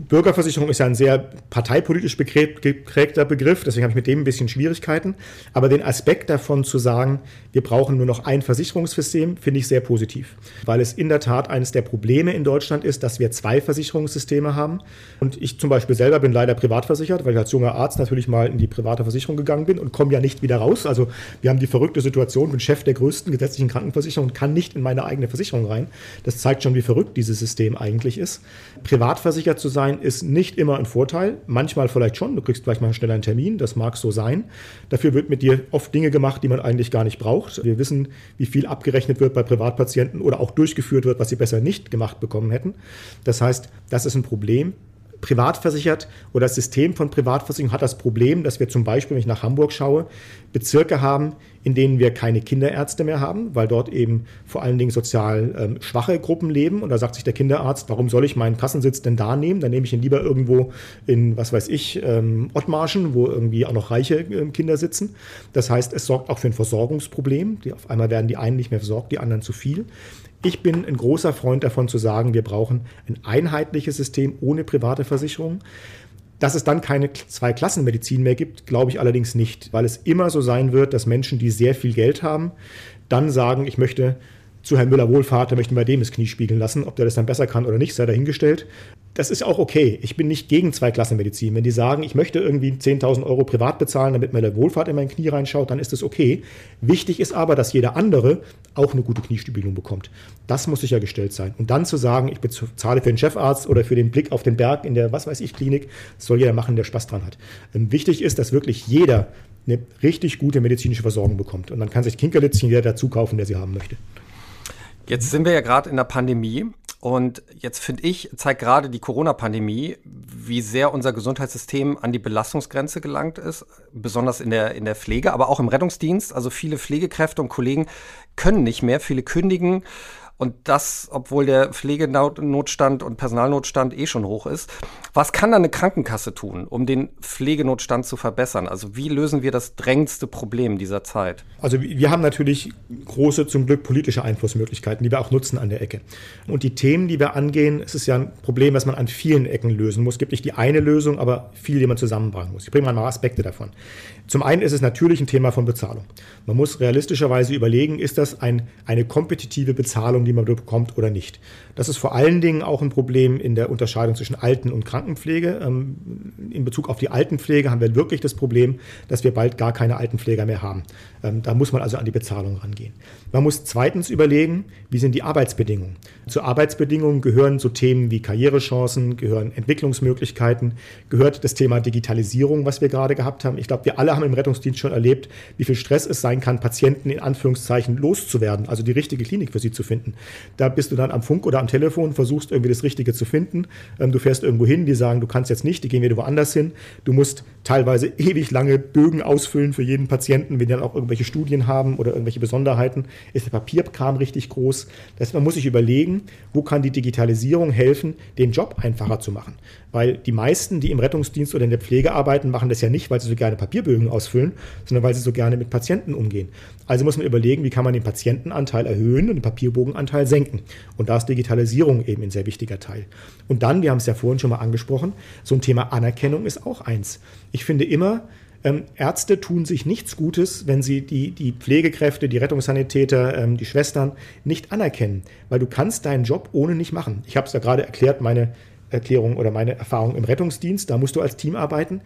Bürgerversicherung ist ja ein sehr parteipolitisch geprägter Begriff, deswegen habe ich mit dem ein bisschen Schwierigkeiten. Aber den Aspekt davon zu sagen, wir brauchen nur noch ein Versicherungssystem, finde ich sehr positiv. Weil es in der Tat eines der Probleme in Deutschland ist, dass wir zwei Versicherungssysteme haben. Und ich zum Beispiel selber bin leider privat versichert, weil ich als junger Arzt natürlich mal in die private Versicherung gegangen bin und komme ja nicht wieder raus. Also wir haben die verrückte Situation, bin Chef der größten gesetzlichen Krankenversicherung und kann nicht in meine eigene Versicherung rein. Das zeigt schon, wie verrückt dieses System eigentlich ist. Privat versichert zu sein, sein ist nicht immer ein Vorteil. Manchmal vielleicht schon. Du kriegst vielleicht mal schnell einen Termin. Das mag so sein. Dafür wird mit dir oft Dinge gemacht, die man eigentlich gar nicht braucht. Wir wissen, wie viel abgerechnet wird bei Privatpatienten oder auch durchgeführt wird, was sie besser nicht gemacht bekommen hätten. Das heißt, das ist ein Problem privatversichert oder das System von Privatversicherung hat das Problem, dass wir zum Beispiel, wenn ich nach Hamburg schaue, Bezirke haben, in denen wir keine Kinderärzte mehr haben, weil dort eben vor allen Dingen sozial ähm, schwache Gruppen leben. Und da sagt sich der Kinderarzt, warum soll ich meinen Kassensitz denn da nehmen? Dann nehme ich ihn lieber irgendwo in, was weiß ich, ähm, Ottmarschen, wo irgendwie auch noch reiche äh, Kinder sitzen. Das heißt, es sorgt auch für ein Versorgungsproblem. Die, auf einmal werden die einen nicht mehr versorgt, die anderen zu viel. Ich bin ein großer Freund davon zu sagen, wir brauchen ein einheitliches System ohne private Versicherung. Dass es dann keine Zweiklassenmedizin mehr gibt, glaube ich allerdings nicht, weil es immer so sein wird, dass Menschen, die sehr viel Geld haben, dann sagen, ich möchte zu Herrn Müller-Wohlfahrt, da möchten wir dem das Knie spiegeln lassen. Ob der das dann besser kann oder nicht, sei dahingestellt. Das ist auch okay. Ich bin nicht gegen Zweiklassenmedizin. Wenn die sagen, ich möchte irgendwie 10.000 Euro privat bezahlen, damit Müller-Wohlfahrt in mein Knie reinschaut, dann ist das okay. Wichtig ist aber, dass jeder andere auch eine gute Kniespiegelung bekommt. Das muss sichergestellt sein. Und dann zu sagen, ich bezahle für den Chefarzt oder für den Blick auf den Berg in der, was weiß ich, Klinik, soll jeder machen, der Spaß dran hat. Ähm, wichtig ist, dass wirklich jeder eine richtig gute medizinische Versorgung bekommt. Und dann kann sich Kinkerlitzchen jeder dazu kaufen, der sie haben möchte. Jetzt sind wir ja gerade in der Pandemie und jetzt finde ich, zeigt gerade die Corona-Pandemie, wie sehr unser Gesundheitssystem an die Belastungsgrenze gelangt ist, besonders in der, in der Pflege, aber auch im Rettungsdienst. Also viele Pflegekräfte und Kollegen können nicht mehr, viele kündigen und das, obwohl der Pflegenotstand und Personalnotstand eh schon hoch ist. Was kann da eine Krankenkasse tun, um den Pflegenotstand zu verbessern? Also wie lösen wir das drängendste Problem dieser Zeit? Also wir haben natürlich große, zum Glück politische Einflussmöglichkeiten, die wir auch nutzen an der Ecke. Und die Themen, die wir angehen, es ist ja ein Problem, was man an vielen Ecken lösen muss. Es gibt nicht die eine Lösung, aber viel, die man zusammenbringen muss. Ich bringe mal Aspekte davon. Zum einen ist es natürlich ein Thema von Bezahlung. Man muss realistischerweise überlegen, ist das ein, eine kompetitive Bezahlung, die man bekommt oder nicht. Das ist vor allen Dingen auch ein Problem in der Unterscheidung zwischen Alten- und Krankenpflege. Ähm, in Bezug auf die Altenpflege haben wir wirklich das Problem, dass wir bald gar keine Altenpfleger mehr haben. Ähm, da muss man also an die Bezahlung rangehen. Man muss zweitens überlegen, wie sind die Arbeitsbedingungen. Zu Arbeitsbedingungen gehören so Themen wie Karrierechancen, gehören Entwicklungsmöglichkeiten, gehört das Thema Digitalisierung, was wir gerade gehabt haben. Ich glaube, wir alle haben im Rettungsdienst schon erlebt, wie viel Stress es sein kann, Patienten in Anführungszeichen loszuwerden, also die richtige Klinik für sie zu finden. Da bist du dann am Funk oder am Telefon, versuchst irgendwie das Richtige zu finden. Ähm, du fährst irgendwo hin, die sagen, du kannst jetzt nicht, die gehen wieder woanders hin. Du musst teilweise [laughs] ewig lange Bögen ausfüllen für jeden Patienten, wenn die dann auch irgendwelche Studien haben oder irgendwelche Besonderheiten. Ist der Papierkram richtig groß? Das man muss sich überlegen, wo kann die Digitalisierung helfen, den Job einfacher zu machen. Weil die meisten, die im Rettungsdienst oder in der Pflege arbeiten, machen das ja nicht, weil sie so gerne Papierbögen ausfüllen, sondern weil sie so gerne mit Patienten umgehen. Also muss man überlegen, wie kann man den Patientenanteil erhöhen und den Papierbogenanteil senken. Und da ist Digitalisierung eben ein sehr wichtiger Teil. Und dann, wir haben es ja vorhin schon mal angesprochen, so ein Thema Anerkennung ist auch eins. Ich finde immer, ähm, Ärzte tun sich nichts Gutes, wenn sie die, die Pflegekräfte, die Rettungssanitäter, ähm, die Schwestern nicht anerkennen, weil du kannst deinen Job ohne nicht machen. Ich habe es ja gerade erklärt, meine Erklärung oder meine Erfahrung im Rettungsdienst, da musst du als Team arbeiten.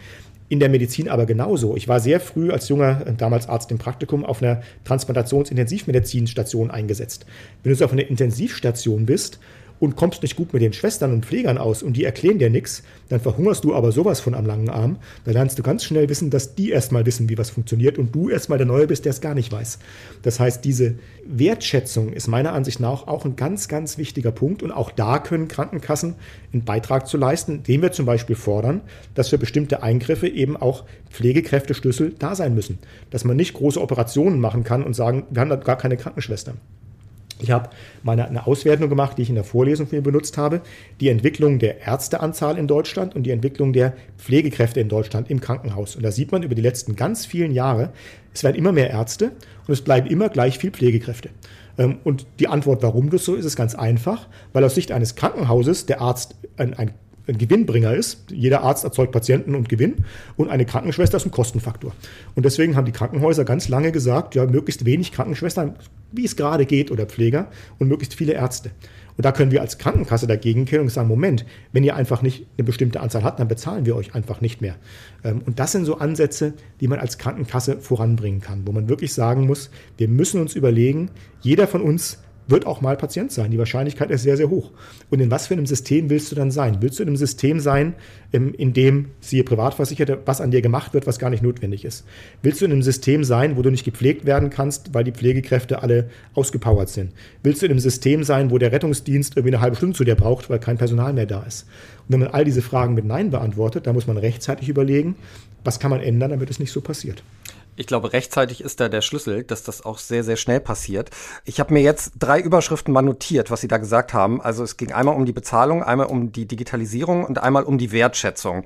In der Medizin aber genauso. Ich war sehr früh als junger, äh, damals Arzt im Praktikum, auf einer Transplantationsintensivmedizinstation eingesetzt. Wenn du so auf einer Intensivstation bist und kommst nicht gut mit den Schwestern und Pflegern aus und die erklären dir nichts, dann verhungerst du aber sowas von am langen Arm. Da lernst du ganz schnell wissen, dass die erstmal wissen, wie was funktioniert und du erstmal der Neue bist, der es gar nicht weiß. Das heißt, diese Wertschätzung ist meiner Ansicht nach auch ein ganz, ganz wichtiger Punkt und auch da können Krankenkassen einen Beitrag zu leisten, indem wir zum Beispiel fordern, dass für bestimmte Eingriffe eben auch Pflegekräfteschlüssel da sein müssen. Dass man nicht große Operationen machen kann und sagen, wir haben da gar keine Krankenschwestern. Ich habe meine eine Auswertung gemacht, die ich in der Vorlesung für benutzt habe, die Entwicklung der Ärzteanzahl in Deutschland und die Entwicklung der Pflegekräfte in Deutschland im Krankenhaus. Und da sieht man über die letzten ganz vielen Jahre, es werden immer mehr Ärzte und es bleiben immer gleich viel Pflegekräfte. Ähm, und die Antwort, warum das so ist, ist ganz einfach, weil aus Sicht eines Krankenhauses der Arzt ein, ein ein Gewinnbringer ist. Jeder Arzt erzeugt Patienten und Gewinn und eine Krankenschwester ist ein Kostenfaktor. Und deswegen haben die Krankenhäuser ganz lange gesagt, ja, möglichst wenig Krankenschwestern, wie es gerade geht, oder Pfleger und möglichst viele Ärzte. Und da können wir als Krankenkasse dagegen gehen und sagen, Moment, wenn ihr einfach nicht eine bestimmte Anzahl habt, dann bezahlen wir euch einfach nicht mehr. Ähm, und das sind so Ansätze, die man als Krankenkasse voranbringen kann, wo man wirklich sagen muss, wir müssen uns überlegen, jeder von uns wird auch mal Patient sein. Die Wahrscheinlichkeit ist sehr, sehr hoch. Und in was für einem System willst du dann sein? Willst du in einem System sein, in dem, siehe Privatversicherte, was an dir gemacht wird, was gar nicht notwendig ist? Willst du in einem System sein, wo du nicht gepflegt werden kannst, weil die Pflegekräfte alle ausgepowert sind? Willst du in einem System sein, wo der Rettungsdienst irgendwie eine halbe Stunde zu dir braucht, weil kein Personal mehr da ist? Und wenn man all diese Fragen mit Nein beantwortet, dann muss man rechtzeitig überlegen, was kann man ändern, damit es nicht so passiert. Ich glaube, rechtzeitig ist da der Schlüssel, dass das auch sehr, sehr schnell passiert. Ich habe mir jetzt drei Überschriften mal notiert, was Sie da gesagt haben. Also es ging einmal um die Bezahlung, einmal um die Digitalisierung und einmal um die Wertschätzung.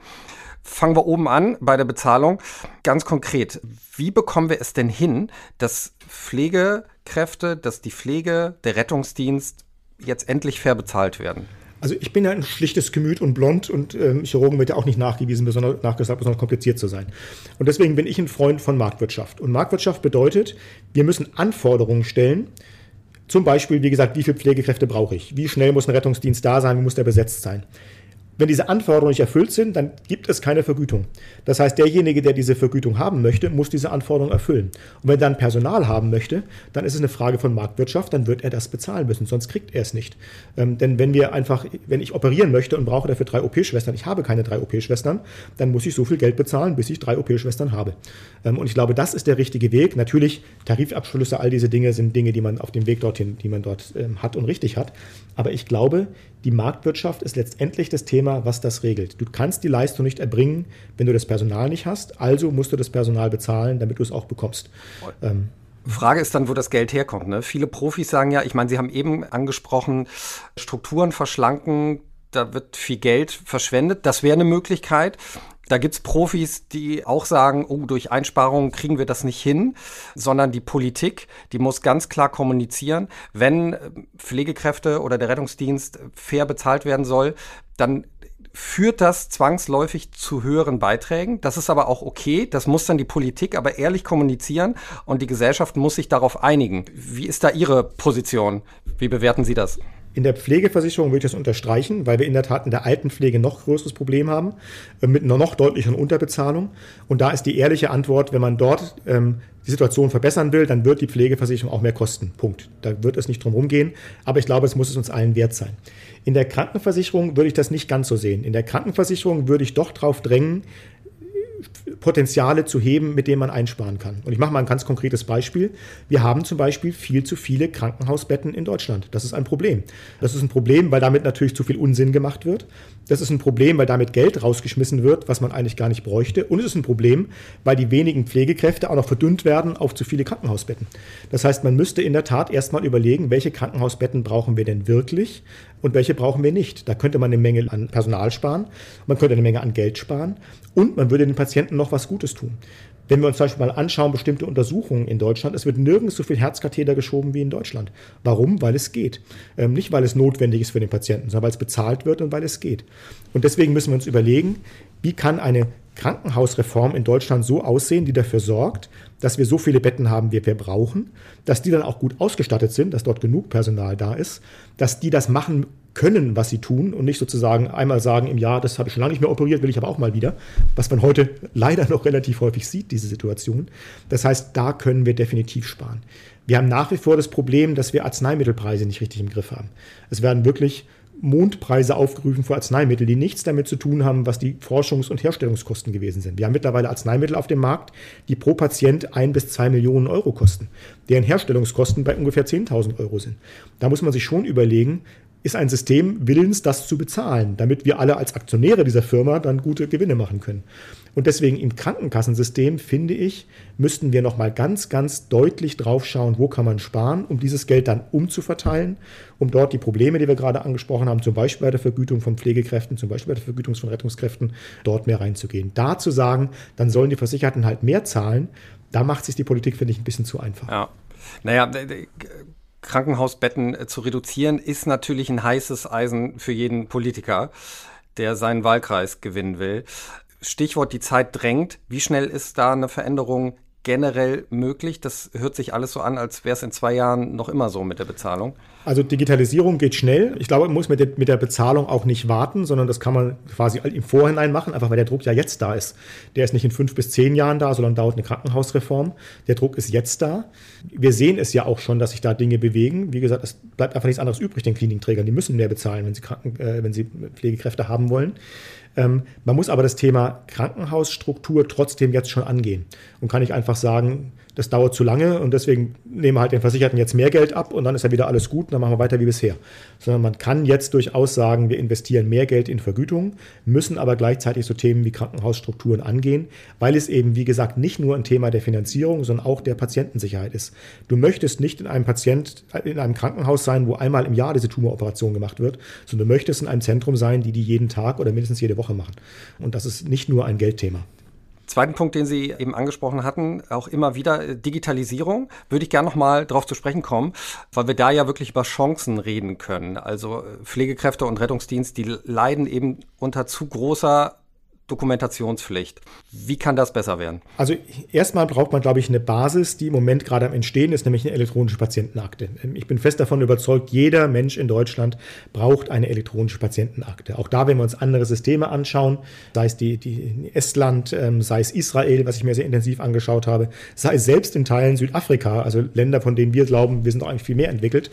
Fangen wir oben an bei der Bezahlung. Ganz konkret, wie bekommen wir es denn hin, dass Pflegekräfte, dass die Pflege, der Rettungsdienst jetzt endlich fair bezahlt werden? Also ich bin ja ein schlichtes Gemüt und blond und ähm, Chirurgen wird ja auch nicht nachgewiesen, besonders, nachgesagt, besonders kompliziert zu sein. Und deswegen bin ich ein Freund von Marktwirtschaft. Und Marktwirtschaft bedeutet, wir müssen Anforderungen stellen, zum Beispiel, wie gesagt, wie viele Pflegekräfte brauche ich? Wie schnell muss ein Rettungsdienst da sein? Wie muss der besetzt sein? Wenn diese Anforderungen nicht erfüllt sind, dann gibt es keine Vergütung. Das heißt, derjenige, der diese Vergütung haben möchte, muss diese Anforderungen erfüllen. Und wenn er dann Personal haben möchte, dann ist es eine Frage von Marktwirtschaft, dann wird er das bezahlen müssen, sonst kriegt er es nicht. Ähm, denn wenn wir einfach, wenn ich operieren möchte und brauche dafür drei OP-Schwestern, ich habe keine drei OP-Schwestern, dann muss ich so viel Geld bezahlen, bis ich drei OP-Schwestern habe. Ähm, und ich glaube, das ist der richtige Weg. Natürlich, Tarifabschlüsse, all diese Dinge sind Dinge, die man auf dem Weg dorthin, die man dort ähm, hat und richtig hat. Aber ich glaube, die Marktwirtschaft ist letztendlich das Thema, was das regelt. Du kannst die Leistung nicht erbringen, wenn du das Personal nicht hast. Also musst du das Personal bezahlen, damit du es auch bekommst. Ähm, Frage ist dann, wo das Geld herkommt. Ne? Viele Profis sagen ja, ich meine, Sie haben eben angesprochen, Strukturen verschlanken, da wird viel Geld verschwendet. Das wäre eine Möglichkeit. Da gibt's Profis, die auch sagen, oh, durch Einsparungen kriegen wir das nicht hin, sondern die Politik, die muss ganz klar kommunizieren, wenn äh, Pflegekräfte oder der Rettungsdienst fair bezahlt werden soll, dann führt das zwangsläufig zu höheren Beiträgen. Das ist aber auch okay. Das muss dann die Politik aber ehrlich kommunizieren und die Gesellschaft muss sich darauf einigen. Wie ist da Ihre Position? Wie bewerten Sie das? In der Pflegeversicherung würde ich das unterstreichen, weil wir in der Tat in der Altenpflege noch größeres Problem haben, äh, mit einer noch deutlicheren Unterbezahlung. Und da ist die ehrliche Antwort, wenn man dort ähm, die Situation verbessern will, dann wird die Pflegeversicherung auch mehr kosten. Punkt. Da wird es nicht drum rumgehen. Aber ich glaube, es muss es uns allen wert sein. In der Krankenversicherung würde ich das nicht ganz so sehen. In der Krankenversicherung würde ich doch darauf drängen, Potenziale zu heben, mit denen man einsparen kann. Und ich mache mal ein ganz konkretes Beispiel. Wir haben zum Beispiel viel zu viele Krankenhausbetten in Deutschland. Das ist ein Problem. Das ist ein Problem, weil damit natürlich zu viel Unsinn gemacht wird. Das ist ein Problem, weil damit Geld rausgeschmissen wird, was man eigentlich gar nicht bräuchte. Und es ist ein Problem, weil die wenigen Pflegekräfte auch noch verdünnt werden auf zu viele Krankenhausbetten. Das heißt, man müsste in der Tat erstmal überlegen, welche Krankenhausbetten brauchen wir denn wirklich und welche brauchen wir nicht. Da könnte man eine Menge an Personal sparen, man könnte eine Menge an Geld sparen und man würde den Patienten noch was Gutes tun. Wenn wir uns zum Beispiel mal anschauen, bestimmte Untersuchungen in Deutschland, es wird nirgends so viel Herzkatheter geschoben wie in Deutschland. Warum? Weil es geht. Ähm, nicht, weil es notwendig ist für den Patienten, sondern weil es bezahlt wird und weil es geht. Und deswegen müssen wir uns überlegen, wie kann eine Krankenhausreform in Deutschland so aussehen, die dafür sorgt, dass wir so viele Betten haben, wie wir brauchen, dass die dann auch gut ausgestattet sind, dass dort genug Personal da ist, dass die das machen können, was sie tun und nicht sozusagen einmal sagen im Jahr, das habe ich schon lange nicht mehr operiert, will ich aber auch mal wieder, was man heute [laughs] leider noch relativ häufig sieht, diese Situation. Das heißt, da können wir definitiv sparen. Wir haben nach wie vor das Problem, dass wir Arzneimittelpreise nicht richtig im Griff haben. Es werden wirklich Mondpreise aufgerufen für Arzneimittel, die nichts damit zu tun haben, was die Forschungs- und Herstellungskosten gewesen sind. Wir haben mittlerweile Arzneimittel auf dem Markt, die pro Patient ein bis zwei Millionen Euro kosten, deren Herstellungskosten bei ungefähr 10.000 Euro sind. Da muss man sich schon überlegen, ist ein System willens, das zu bezahlen, damit wir alle als Aktionäre dieser Firma dann gute Gewinne machen können. Und deswegen im Krankenkassensystem, finde ich, müssten wir nochmal ganz, ganz deutlich drauf schauen, wo kann man sparen, um dieses Geld dann umzuverteilen, um dort die Probleme, die wir gerade angesprochen haben, zum Beispiel bei der Vergütung von Pflegekräften, zum Beispiel bei der Vergütung von Rettungskräften, dort mehr reinzugehen. Da zu sagen, dann sollen die Versicherten halt mehr zahlen, da macht sich die Politik, finde ich, ein bisschen zu einfach. Ja. Naja, Krankenhausbetten äh, zu reduzieren, ist natürlich ein heißes Eisen für jeden Politiker, der seinen Wahlkreis gewinnen will. Stichwort, die Zeit drängt. Wie schnell ist da eine Veränderung generell möglich? Das hört sich alles so an, als wäre es in zwei Jahren noch immer so mit der Bezahlung. Also Digitalisierung geht schnell. Ich glaube, man muss mit der, mit der Bezahlung auch nicht warten, sondern das kann man quasi im Vorhinein machen, einfach weil der Druck ja jetzt da ist. Der ist nicht in fünf bis zehn Jahren da, sondern dauert eine Krankenhausreform. Der Druck ist jetzt da. Wir sehen es ja auch schon, dass sich da Dinge bewegen. Wie gesagt, es bleibt einfach nichts anderes übrig den Klinikträgern. Die müssen mehr bezahlen, wenn sie, Kranken, äh, wenn sie Pflegekräfte haben wollen. Ähm, man muss aber das Thema Krankenhausstruktur trotzdem jetzt schon angehen. Und kann nicht einfach sagen, das dauert zu lange und deswegen nehmen wir halt den Versicherten jetzt mehr Geld ab und dann ist ja wieder alles gut und dann machen wir weiter wie bisher. Sondern man kann jetzt durchaus sagen, wir investieren mehr Geld in Vergütung, müssen aber gleichzeitig so Themen wie Krankenhausstrukturen angehen, weil es eben, wie gesagt, nicht nur ein Thema der Finanzierung, sondern auch der Patientensicherheit ist. Du möchtest nicht in einem Patient, in einem Krankenhaus sein, wo einmal im Jahr diese Tumoroperation gemacht wird, sondern du möchtest in einem Zentrum sein, die die jeden Tag oder mindestens jede Woche machen. Und das ist nicht nur ein Geldthema. Zweiten Punkt, den Sie eben angesprochen hatten, auch immer wieder äh, Digitalisierung, würde ich gerne noch mal darauf zu sprechen kommen, weil wir da ja wirklich über Chancen reden können. Also äh, Pflegekräfte und Rettungsdienst, die leiden eben unter zu großer Dokumentationspflicht. Wie kann das besser werden? Also erstmal braucht man, glaube ich, eine Basis, die im Moment gerade am Entstehen ist, nämlich eine elektronische Patientenakte. Ich bin fest davon überzeugt, jeder Mensch in Deutschland braucht eine elektronische Patientenakte. Auch da, wenn wir uns andere Systeme anschauen, sei es die, die Estland, ähm, sei es Israel, was ich mir sehr intensiv angeschaut habe, sei es selbst in Teilen Südafrika, also Länder, von denen wir glauben, wir sind doch eigentlich viel mehr entwickelt,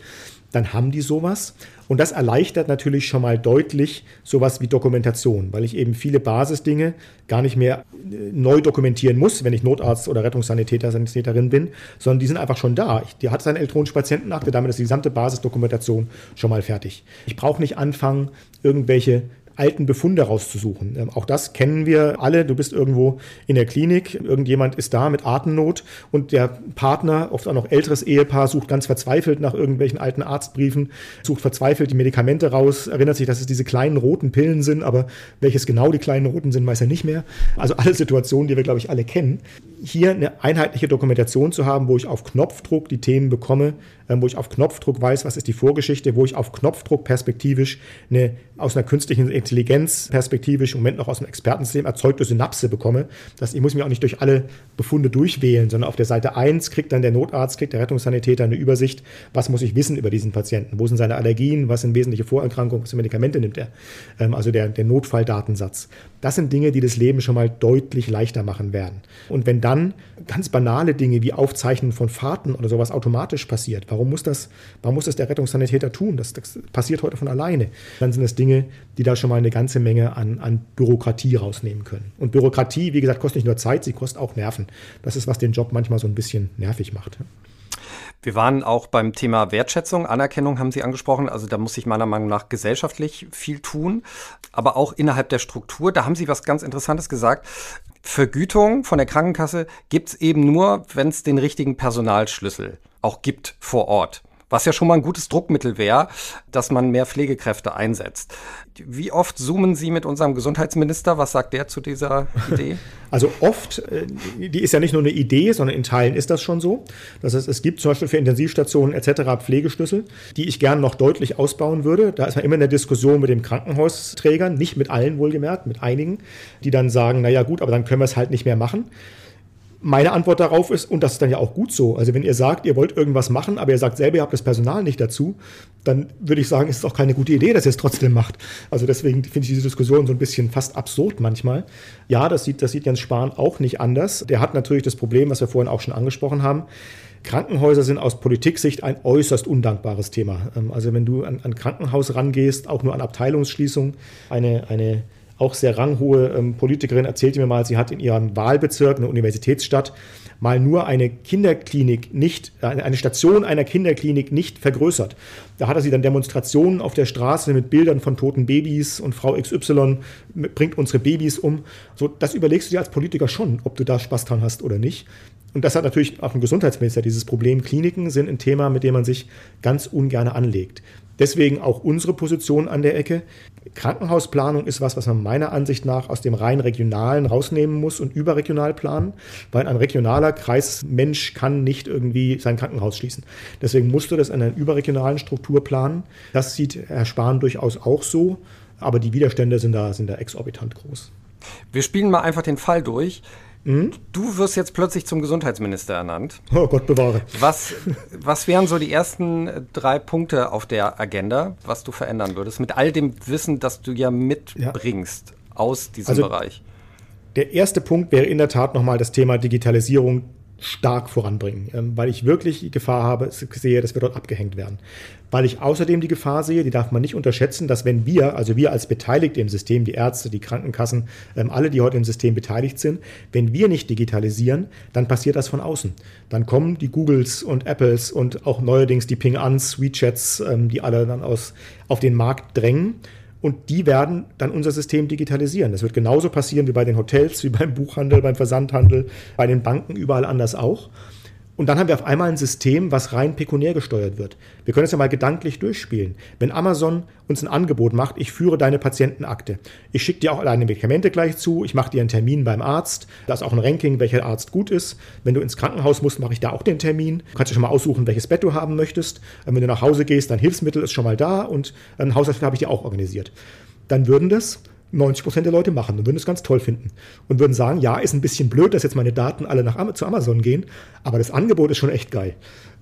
dann haben die sowas. Und das erleichtert natürlich schon mal deutlich sowas wie Dokumentation, weil ich eben viele Basisdinge gar nicht mehr äh, neu dokumentieren muss, wenn ich Notarzt oder Rettungssanitäter, Sanitäterin bin, sondern die sind einfach schon da. Ich, die hat seine elektronische Patientenakte, damit ist die gesamte Basisdokumentation schon mal fertig. Ich brauche nicht anfangen, irgendwelche alten Befunde rauszusuchen. Ähm, auch das kennen wir alle. Du bist irgendwo in der Klinik, irgendjemand ist da mit Atemnot und der Partner, oft auch noch älteres Ehepaar, sucht ganz verzweifelt nach irgendwelchen alten Arztbriefen, sucht verzweifelt die Medikamente raus, erinnert sich, dass es diese kleinen roten Pillen sind, aber welches genau die kleinen roten sind, weiß er nicht mehr. Also alle Situationen, die wir, glaube ich, alle kennen. Hier eine einheitliche Dokumentation zu haben, wo ich auf Knopfdruck die Themen bekomme, wo ich auf Knopfdruck weiß, was ist die Vorgeschichte, wo ich auf Knopfdruck perspektivisch eine, aus einer künstlichen Intelligenz perspektivisch, im Moment noch aus einem Expertensystem erzeugte Synapse bekomme. Das, ich muss mich auch nicht durch alle Befunde durchwählen, sondern auf der Seite 1 kriegt dann der Notarzt, kriegt der Rettungssanitäter eine Übersicht, was muss ich wissen über diesen Patienten, wo sind seine Allergien, was sind wesentliche Vorerkrankungen, was für Medikamente nimmt er. Ähm, also der, der Notfalldatensatz. Das sind Dinge, die das Leben schon mal deutlich leichter machen werden. Und wenn dann ganz banale Dinge wie Aufzeichnen von Fahrten oder sowas automatisch passiert, warum Warum muss das, warum muss das der Rettungssanitäter tun? Das, das passiert heute von alleine. Dann sind es Dinge, die da schon mal eine ganze Menge an, an Bürokratie rausnehmen können. Und Bürokratie, wie gesagt, kostet nicht nur Zeit, sie kostet auch Nerven. Das ist, was den Job manchmal so ein bisschen nervig macht. Wir waren auch beim Thema Wertschätzung, Anerkennung haben Sie angesprochen. Also da muss sich meiner Meinung nach gesellschaftlich viel tun, aber auch innerhalb der Struktur. Da haben Sie was ganz Interessantes gesagt. Vergütung von der Krankenkasse gibt es eben nur, wenn es den richtigen Personalschlüssel auch gibt vor Ort. Was ja schon mal ein gutes Druckmittel wäre, dass man mehr Pflegekräfte einsetzt. Wie oft zoomen Sie mit unserem Gesundheitsminister? Was sagt der zu dieser Idee? [laughs] Also oft, äh, die ist ja nicht nur eine Idee, sondern in Teilen ist das schon so. Das heißt, es gibt zum Beispiel für Intensivstationen etc. Pflegeschlüssel, die ich gerne noch deutlich ausbauen würde. Da ist man immer in der Diskussion mit den Krankenhausträgern, nicht mit allen wohlgemerkt, mit einigen, die dann sagen, naja gut, aber dann können wir es halt nicht mehr machen. Meine Antwort darauf ist, und das ist dann ja auch gut so, also wenn ihr sagt, ihr wollt irgendwas machen, aber ihr sagt selber, ihr habt das Personal nicht dazu, dann würde ich sagen, ist es auch keine gute Idee, dass ihr es trotzdem macht. Also deswegen finde ich diese Diskussion so ein bisschen fast absurd manchmal. Ja, das sieht, das sieht Jens Spahn auch nicht anders. Der hat natürlich das Problem, was wir vorhin auch schon angesprochen haben. Krankenhäuser sind aus Politiksicht ein äußerst undankbares Thema. Ähm, also wenn du an, an Krankenhaus rangehst, auch nur an Abteilungsschließung, eine, eine auch sehr ranghohe ähm, Politikerin erzählte mir mal, sie hat in ihrem Wahlbezirk, eine Universitätsstadt, mal nur eine Kinderklinik nicht, äh, eine Station einer Kinderklinik nicht vergrößert. Da hatte sie dann Demonstrationen auf der Straße mit Bildern von toten Babys und Frau XY bringt unsere Babys um. So, das überlegst du dir als Politiker schon, ob du da Spaß dran hast oder nicht. Und das hat natürlich auch ein Gesundheitsminister dieses Problem. Kliniken sind ein Thema, mit dem man sich ganz ungern anlegt. Deswegen auch unsere Position an der Ecke. Krankenhausplanung ist was, was man meiner Ansicht nach aus dem rein regionalen rausnehmen muss und überregional planen, weil ein regionaler Kreismensch kann nicht irgendwie sein Krankenhaus schließen. Deswegen musst du das in einer überregionalen Struktur planen. Das sieht Herr Spahn durchaus auch so, aber die Widerstände sind da, sind da exorbitant groß. Wir spielen mal einfach den Fall durch. Mhm. Du wirst jetzt plötzlich zum Gesundheitsminister ernannt. Oh Gott bewahre. Was, was wären so die ersten drei Punkte auf der Agenda, was du verändern würdest, mit all dem Wissen, das du ja mitbringst ja. aus diesem also, Bereich? Der erste Punkt wäre in der Tat nochmal das Thema Digitalisierung stark voranbringen, ähm, weil ich wirklich die Gefahr habe, sehe, dass wir dort abgehängt werden. Weil ich außerdem die Gefahr sehe, die darf man nicht unterschätzen, dass wenn wir, also wir als Beteiligte im System, die Ärzte, die Krankenkassen, ähm, alle, die heute im System beteiligt sind, wenn wir nicht digitalisieren, dann passiert das von außen. Dann kommen die Googles und Apples und auch neuerdings die Ping-Ans, WeChats, ähm, die alle dann aus, auf den Markt drängen und die werden dann unser System digitalisieren. Das wird genauso passieren wie bei den Hotels, wie beim Buchhandel, beim Versandhandel, bei den Banken, überall anders auch. Und dann haben wir auf einmal ein System, was rein pekuniär gesteuert wird. Wir können es ja mal gedanklich durchspielen. Wenn Amazon uns ein Angebot macht, ich führe deine Patientenakte. Ich schicke dir auch deine Medikamente gleich zu, ich mache dir einen Termin beim Arzt. Da ist auch ein Ranking, welcher Arzt gut ist. Wenn du ins Krankenhaus musst, mache ich da auch den Termin. Du kannst dir schon mal aussuchen, welches Bett du haben möchtest. Wenn du nach Hause gehst, dein Hilfsmittel ist schon mal da und ein Hausarzt habe ich dir auch organisiert. Dann würden das 90 Prozent der Leute machen und würden es ganz toll finden und würden sagen, ja, ist ein bisschen blöd, dass jetzt meine Daten alle nach zu Amazon gehen, aber das Angebot ist schon echt geil.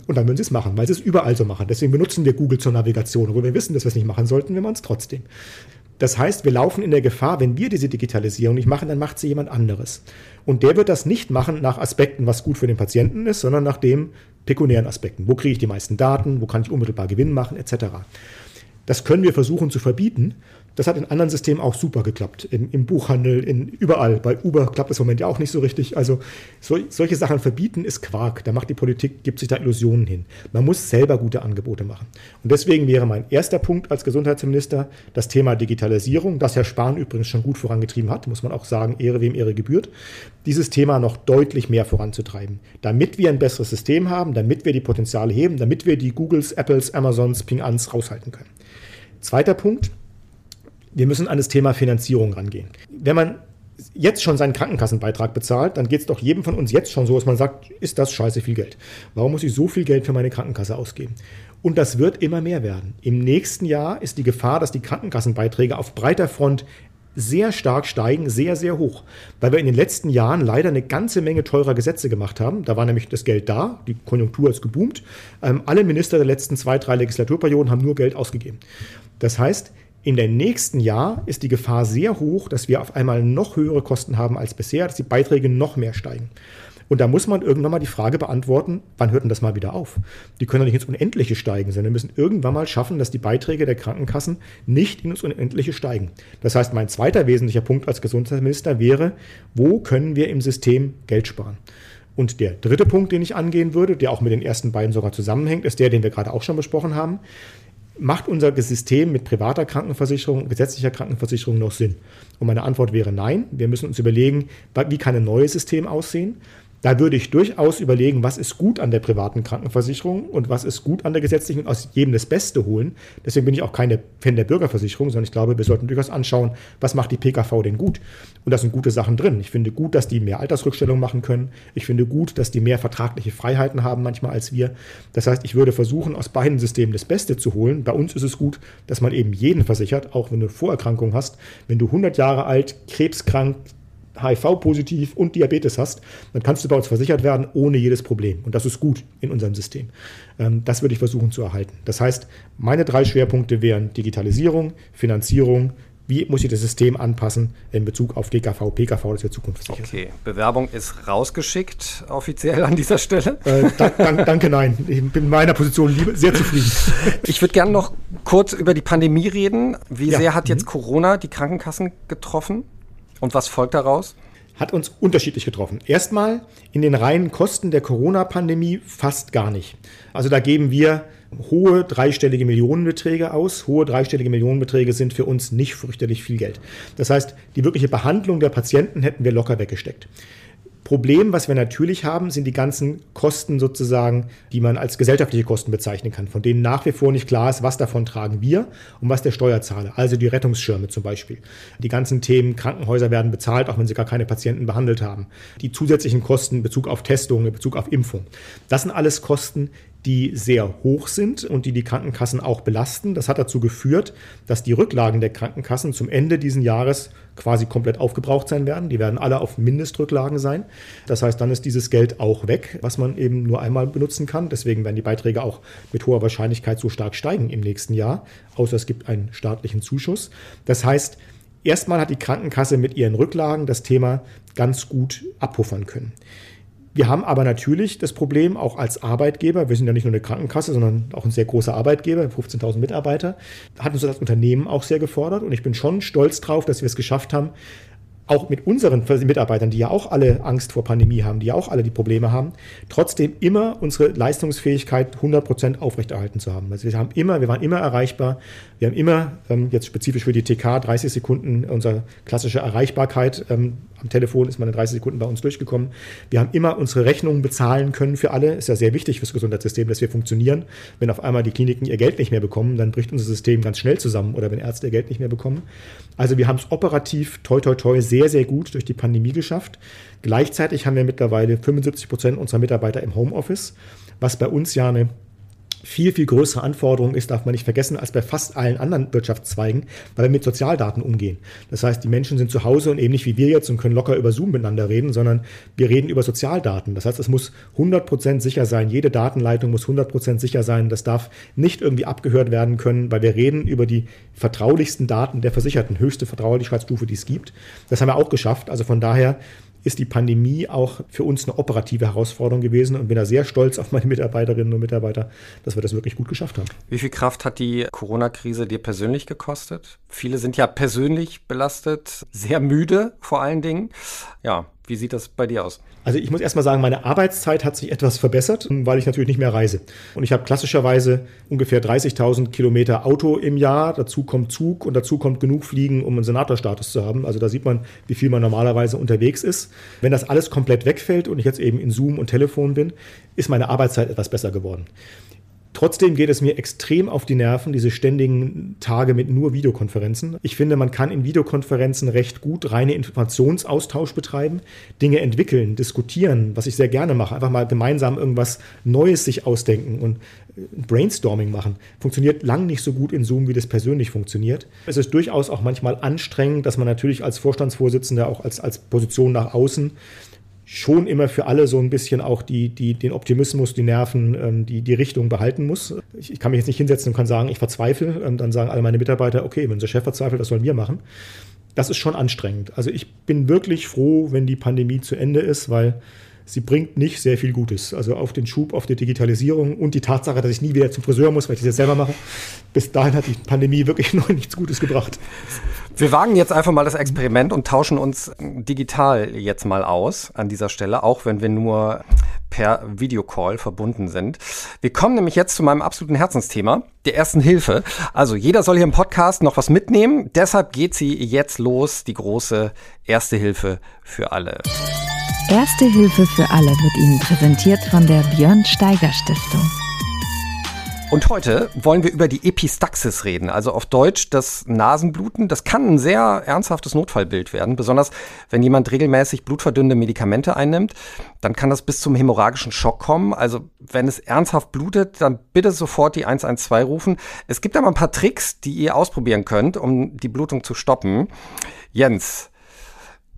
Und dann würden sie es machen, weil sie es überall so machen. Deswegen benutzen wir Google zur Navigation, obwohl wir wissen, dass wir es nicht machen sollten, wir machen es trotzdem. Das heißt, wir laufen in der Gefahr, wenn wir diese Digitalisierung nicht machen, dann macht sie jemand anderes. Und der wird das nicht machen nach Aspekten, was gut für den Patienten ist, sondern nach dem pekuniären Aspekten. Wo kriege ich die meisten Daten? Wo kann ich unmittelbar Gewinn machen? Etc. Das können wir versuchen zu verbieten. Das hat in anderen Systemen auch super geklappt. Im, im Buchhandel, in, überall. Bei Uber klappt das im Moment ja auch nicht so richtig. Also so, solche Sachen verbieten ist Quark. Da macht die Politik, gibt sich da Illusionen hin. Man muss selber gute Angebote machen. Und deswegen wäre mein erster Punkt als Gesundheitsminister das Thema Digitalisierung, das Herr Spahn übrigens schon gut vorangetrieben hat, muss man auch sagen, Ehre wem Ehre gebührt, dieses Thema noch deutlich mehr voranzutreiben. Damit wir ein besseres System haben, damit wir die Potenziale heben, damit wir die Googles, Apples, Amazons, Ping-Ans raushalten können. Zweiter Punkt, wir müssen an das Thema Finanzierung rangehen. Wenn man jetzt schon seinen Krankenkassenbeitrag bezahlt, dann geht es doch jedem von uns jetzt schon so, dass man sagt, ist das scheiße viel Geld? Warum muss ich so viel Geld für meine Krankenkasse ausgeben? Und das wird immer mehr werden. Im nächsten Jahr ist die Gefahr, dass die Krankenkassenbeiträge auf breiter Front sehr stark steigen, sehr, sehr hoch. Weil wir in den letzten Jahren leider eine ganze Menge teurer Gesetze gemacht haben. Da war nämlich das Geld da, die Konjunktur ist geboomt. Ähm, alle Minister der letzten zwei, drei Legislaturperioden haben nur Geld ausgegeben. Das heißt, in der nächsten Jahr ist die Gefahr sehr hoch, dass wir auf einmal noch höhere Kosten haben als bisher, dass die Beiträge noch mehr steigen. Und da muss man irgendwann mal die Frage beantworten, wann hört denn das mal wieder auf? Die können doch nicht ins Unendliche steigen, sondern wir müssen irgendwann mal schaffen, dass die Beiträge der Krankenkassen nicht ins Unendliche steigen. Das heißt, mein zweiter wesentlicher Punkt als Gesundheitsminister wäre, wo können wir im System Geld sparen? Und der dritte Punkt, den ich angehen würde, der auch mit den ersten beiden sogar zusammenhängt, ist der, den wir gerade auch schon besprochen haben. Macht unser System mit privater Krankenversicherung gesetzlicher Krankenversicherung noch Sinn? Und meine Antwort wäre nein. Wir müssen uns überlegen, wie kann ein neues System aussehen? Da würde ich durchaus überlegen, was ist gut an der privaten Krankenversicherung und was ist gut an der gesetzlichen und aus jedem das Beste holen. Deswegen bin ich auch keine Fan der Bürgerversicherung, sondern ich glaube, wir sollten durchaus anschauen, was macht die PKV denn gut. Und da sind gute Sachen drin. Ich finde gut, dass die mehr Altersrückstellung machen können. Ich finde gut, dass die mehr vertragliche Freiheiten haben manchmal als wir. Das heißt, ich würde versuchen, aus beiden Systemen das Beste zu holen. Bei uns ist es gut, dass man eben jeden versichert, auch wenn du Vorerkrankungen hast. Wenn du 100 Jahre alt, krebskrank, HIV-positiv und Diabetes hast, dann kannst du bei uns versichert werden ohne jedes Problem. Und das ist gut in unserem System. Ähm, das würde ich versuchen zu erhalten. Das heißt, meine drei Schwerpunkte wären Digitalisierung, Finanzierung, wie muss ich das System anpassen in Bezug auf DKV, PKV, das wir zukunftssicher Okay, Bewerbung ist rausgeschickt offiziell an dieser Stelle. Äh, da, danke, danke, nein. Ich bin in meiner Position sehr zufrieden. [laughs] Ich würde gerne noch kurz über die Pandemie reden. Wie ja. sehr hat jetzt mhm. Corona die Krankenkassen getroffen? Und was folgt daraus? Hat uns unterschiedlich getroffen. Erstmal in den reinen Kosten der Corona-Pandemie fast gar nicht. Also da geben wir hohe dreistellige Millionenbeträge aus. Hohe dreistellige Millionenbeträge sind für uns nicht fürchterlich viel Geld. Das heißt, die wirkliche Behandlung der Patienten hätten wir locker weggesteckt. Problem, was wir natürlich haben, sind die ganzen Kosten sozusagen, die man als gesellschaftliche Kosten bezeichnen kann, von denen nach wie vor nicht klar ist, was davon tragen wir und was der Steuerzahler. Also die Rettungsschirme zum Beispiel. Die ganzen Themen, Krankenhäuser werden bezahlt, auch wenn sie gar keine Patienten behandelt haben. Die zusätzlichen Kosten in Bezug auf Testung, in Bezug auf Impfung. Das sind alles Kosten, die sehr hoch sind und die die Krankenkassen auch belasten. Das hat dazu geführt, dass die Rücklagen der Krankenkassen zum Ende dieses Jahres quasi komplett aufgebraucht sein werden. Die werden alle auf Mindestrücklagen sein. Das heißt, dann ist dieses Geld auch weg, was man eben nur einmal benutzen kann. Deswegen werden die Beiträge auch mit hoher Wahrscheinlichkeit so stark steigen im nächsten Jahr, außer es gibt einen staatlichen Zuschuss. Das heißt, erstmal hat die Krankenkasse mit ihren Rücklagen das Thema ganz gut abpuffern können. Wir haben aber natürlich das Problem, auch als Arbeitgeber, wir sind ja nicht nur eine Krankenkasse, sondern auch ein sehr großer Arbeitgeber, 15.000 Mitarbeiter, hat uns das Unternehmen auch sehr gefordert und ich bin schon stolz drauf, dass wir es geschafft haben, auch mit unseren Mitarbeitern, die ja auch alle Angst vor Pandemie haben, die ja auch alle die Probleme haben, trotzdem immer unsere Leistungsfähigkeit 100 Prozent aufrechterhalten zu haben. Also wir haben immer, wir waren immer erreichbar. Wir haben immer, ähm, jetzt spezifisch für die TK, 30 Sekunden unsere klassische Erreichbarkeit. Am Telefon ist man in 30 Sekunden bei uns durchgekommen. Wir haben immer unsere Rechnungen bezahlen können für alle. Ist ja sehr wichtig fürs Gesundheitssystem, dass wir funktionieren. Wenn auf einmal die Kliniken ihr Geld nicht mehr bekommen, dann bricht unser System ganz schnell zusammen oder wenn Ärzte ihr Geld nicht mehr bekommen. Also wir haben es operativ toi toi toi sehr, sehr gut durch die Pandemie geschafft. Gleichzeitig haben wir mittlerweile 75 Prozent unserer Mitarbeiter im Homeoffice, was bei uns ja eine viel, viel größere Anforderung ist, darf man nicht vergessen, als bei fast allen anderen Wirtschaftszweigen, weil wir mit Sozialdaten umgehen. Das heißt, die Menschen sind zu Hause und eben nicht wie wir jetzt und können locker über Zoom miteinander reden, sondern wir reden über Sozialdaten. Das heißt, es muss 100% sicher sein. Jede Datenleitung muss 100% sicher sein. Das darf nicht irgendwie abgehört werden können, weil wir reden über die vertraulichsten Daten der Versicherten, höchste Vertraulichkeitsstufe, die es gibt. Das haben wir auch geschafft. Also von daher ist die Pandemie auch für uns eine operative Herausforderung gewesen und bin da sehr stolz auf meine Mitarbeiterinnen und Mitarbeiter, dass wir das wirklich gut geschafft haben. Wie viel Kraft hat die Corona-Krise dir persönlich gekostet? Viele sind ja persönlich belastet, sehr müde vor allen Dingen. Ja, wie sieht das bei dir aus? Also ich muss erstmal sagen, meine Arbeitszeit hat sich etwas verbessert, weil ich natürlich nicht mehr reise. Und ich habe klassischerweise ungefähr 30.000 Kilometer Auto im Jahr. Dazu kommt Zug und dazu kommt genug Fliegen, um einen Senatorstatus zu haben. Also da sieht man, wie viel man normalerweise unterwegs ist. Wenn das alles komplett wegfällt und ich jetzt eben in Zoom und Telefon bin, ist meine Arbeitszeit etwas besser geworden. Trotzdem geht es mir extrem auf die Nerven, diese ständigen Tage mit nur Videokonferenzen. Ich finde, man kann in Videokonferenzen recht gut reine Informationsaustausch betreiben, Dinge entwickeln, diskutieren, was ich sehr gerne mache. Einfach mal gemeinsam irgendwas Neues sich ausdenken und äh, Brainstorming machen. Funktioniert lang nicht so gut in Zoom, wie das persönlich funktioniert. Es ist durchaus auch manchmal anstrengend, dass man natürlich als Vorstandsvorsitzender auch als, als Position nach außen schon immer für alle so ein bisschen auch die, die, den Optimismus, die Nerven, ähm, die, die Richtung behalten muss. Ich, ich, kann mich jetzt nicht hinsetzen und kann sagen, ich verzweifle. Ähm, dann sagen alle meine Mitarbeiter, okay, wenn unser Chef verzweifelt, das sollen wir machen. Das ist schon anstrengend. Also ich bin wirklich froh, wenn die Pandemie zu Ende ist, weil sie bringt nicht sehr viel Gutes. Also auf den Schub, auf die Digitalisierung und die Tatsache, dass ich nie wieder zum Friseur muss, weil ich das jetzt selber mache. Bis dahin hat die Pandemie wirklich [laughs] noch nichts Gutes gebracht. Wir wagen jetzt einfach mal das Experiment und tauschen uns digital jetzt mal aus an dieser Stelle, auch wenn wir nur per Videocall verbunden sind. Wir kommen nämlich jetzt zu meinem absoluten Herzensthema, der ersten Hilfe. Also jeder soll hier im Podcast noch was mitnehmen. Deshalb geht sie jetzt los, die große Erste Hilfe für alle. Erste Hilfe für alle wird Ihnen präsentiert von der Björn Steiger Stiftung. Und heute wollen wir über die Epistaxis reden, also auf Deutsch das Nasenbluten. Das kann ein sehr ernsthaftes Notfallbild werden, besonders wenn jemand regelmäßig blutverdünnende Medikamente einnimmt, dann kann das bis zum hämorrhagischen Schock kommen. Also wenn es ernsthaft blutet, dann bitte sofort die 112 rufen. Es gibt aber ein paar Tricks, die ihr ausprobieren könnt, um die Blutung zu stoppen. Jens,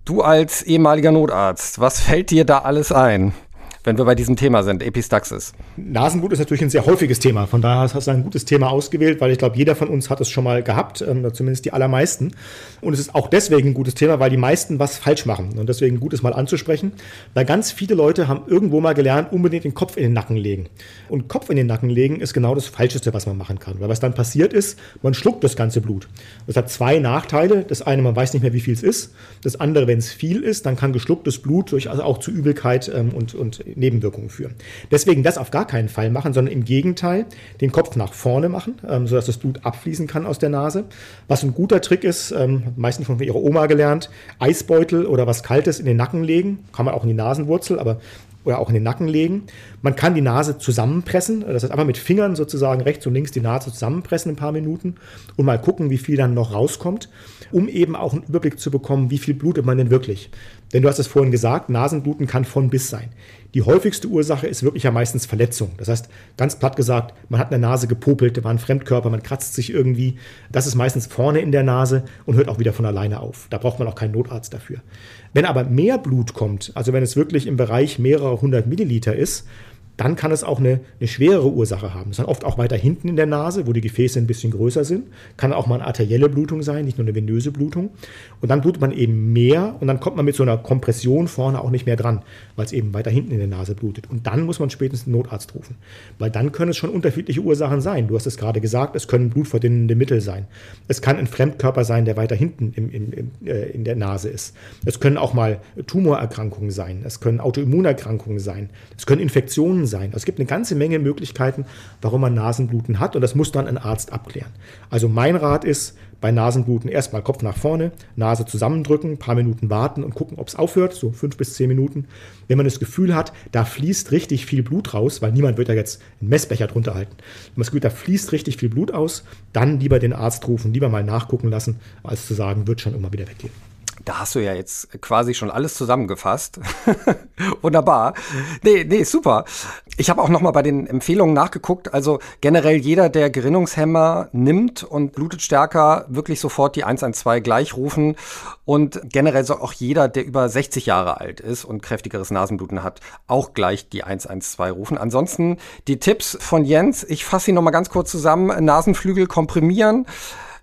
du als ehemaliger Notarzt, was fällt dir da alles ein? Wenn wir bei diesem Thema sind, Epistaxis? Nasenblut ist natürlich ein sehr häufiges Thema. Von daher hast du ein gutes Thema ausgewählt, weil ich glaube, jeder von uns hat es schon mal gehabt, ähm, zumindest die allermeisten. Und es ist auch deswegen ein gutes Thema, weil die meisten was falsch machen. Und deswegen gut ist mal anzusprechen, weil ganz viele Leute haben irgendwo mal gelernt, unbedingt den Kopf in den Nacken legen. Und Kopf in den Nacken legen ist genau das Falscheste, was man machen kann. Weil was dann passiert ist, man schluckt das ganze Blut. Das hat zwei Nachteile. Das eine, man weiß nicht mehr, wie viel es ist. Das andere, wenn es viel ist, dann kann geschlucktes Blut durch also auch zu Übelkeit ähm, und, und Nebenwirkungen führen. Deswegen das auf gar keinen Fall machen, sondern im Gegenteil den Kopf nach vorne machen, ähm, sodass das Blut abfließen kann aus der Nase. Was ein guter Trick ist, ähm, meistens von ihrer Oma gelernt, Eisbeutel oder was Kaltes in den Nacken legen, kann man auch in die Nasenwurzel, aber oder auch in den Nacken legen. Man kann die Nase zusammenpressen, das heißt einfach mit Fingern sozusagen rechts und links die Nase zusammenpressen ein paar Minuten und mal gucken, wie viel dann noch rauskommt, um eben auch einen Überblick zu bekommen, wie viel blutet man denn wirklich. Denn du hast es vorhin gesagt, Nasenbluten kann von bis sein. Die häufigste Ursache ist wirklich ja meistens Verletzung. Das heißt, ganz platt gesagt, man hat eine Nase gepopelt, da war ein Fremdkörper, man kratzt sich irgendwie. Das ist meistens vorne in der Nase und hört auch wieder von alleine auf. Da braucht man auch keinen Notarzt dafür. Wenn aber mehr Blut kommt, also wenn es wirklich im Bereich mehrerer hundert Milliliter ist, dann kann es auch eine, eine schwerere Ursache haben. Es ist dann oft auch weiter hinten in der Nase, wo die Gefäße ein bisschen größer sind. Kann auch mal eine arterielle Blutung sein, nicht nur eine venöse Blutung. Und dann blutet man eben mehr und dann kommt man mit so einer Kompression vorne auch nicht mehr dran, weil es eben weiter hinten in der Nase blutet. Und dann muss man spätestens einen Notarzt rufen. Weil dann können es schon unterschiedliche Ursachen sein. Du hast es gerade gesagt, es können blutverdünnende Mittel sein. Es kann ein Fremdkörper sein, der weiter hinten im, im, im, äh, in der Nase ist. Es können auch mal Tumorerkrankungen sein. Es können Autoimmunerkrankungen sein. Es können Infektionen sein. Also es gibt eine ganze Menge Möglichkeiten, warum man Nasenbluten hat und das muss dann ein Arzt abklären. Also mein Rat ist, bei Nasenbluten erstmal Kopf nach vorne, Nase zusammendrücken, ein paar Minuten warten und gucken, ob es aufhört, so fünf bis zehn Minuten. Wenn man das Gefühl hat, da fließt richtig viel Blut raus, weil niemand wird ja jetzt einen Messbecher drunter halten. Wenn man das Gefühl hat, da fließt richtig viel Blut aus, dann lieber den Arzt rufen, lieber mal nachgucken lassen, als zu sagen, wird schon immer wieder weggehen. Da hast du ja jetzt quasi schon alles zusammengefasst. [laughs] Wunderbar. Nee, nee, super. Ich habe auch noch mal bei den Empfehlungen nachgeguckt. Also generell jeder, der Gerinnungshemmer nimmt und blutet stärker, wirklich sofort die 112 gleich rufen. Und generell soll auch jeder, der über 60 Jahre alt ist und kräftigeres Nasenbluten hat, auch gleich die 112 rufen. Ansonsten die Tipps von Jens. Ich fasse sie noch mal ganz kurz zusammen. Nasenflügel komprimieren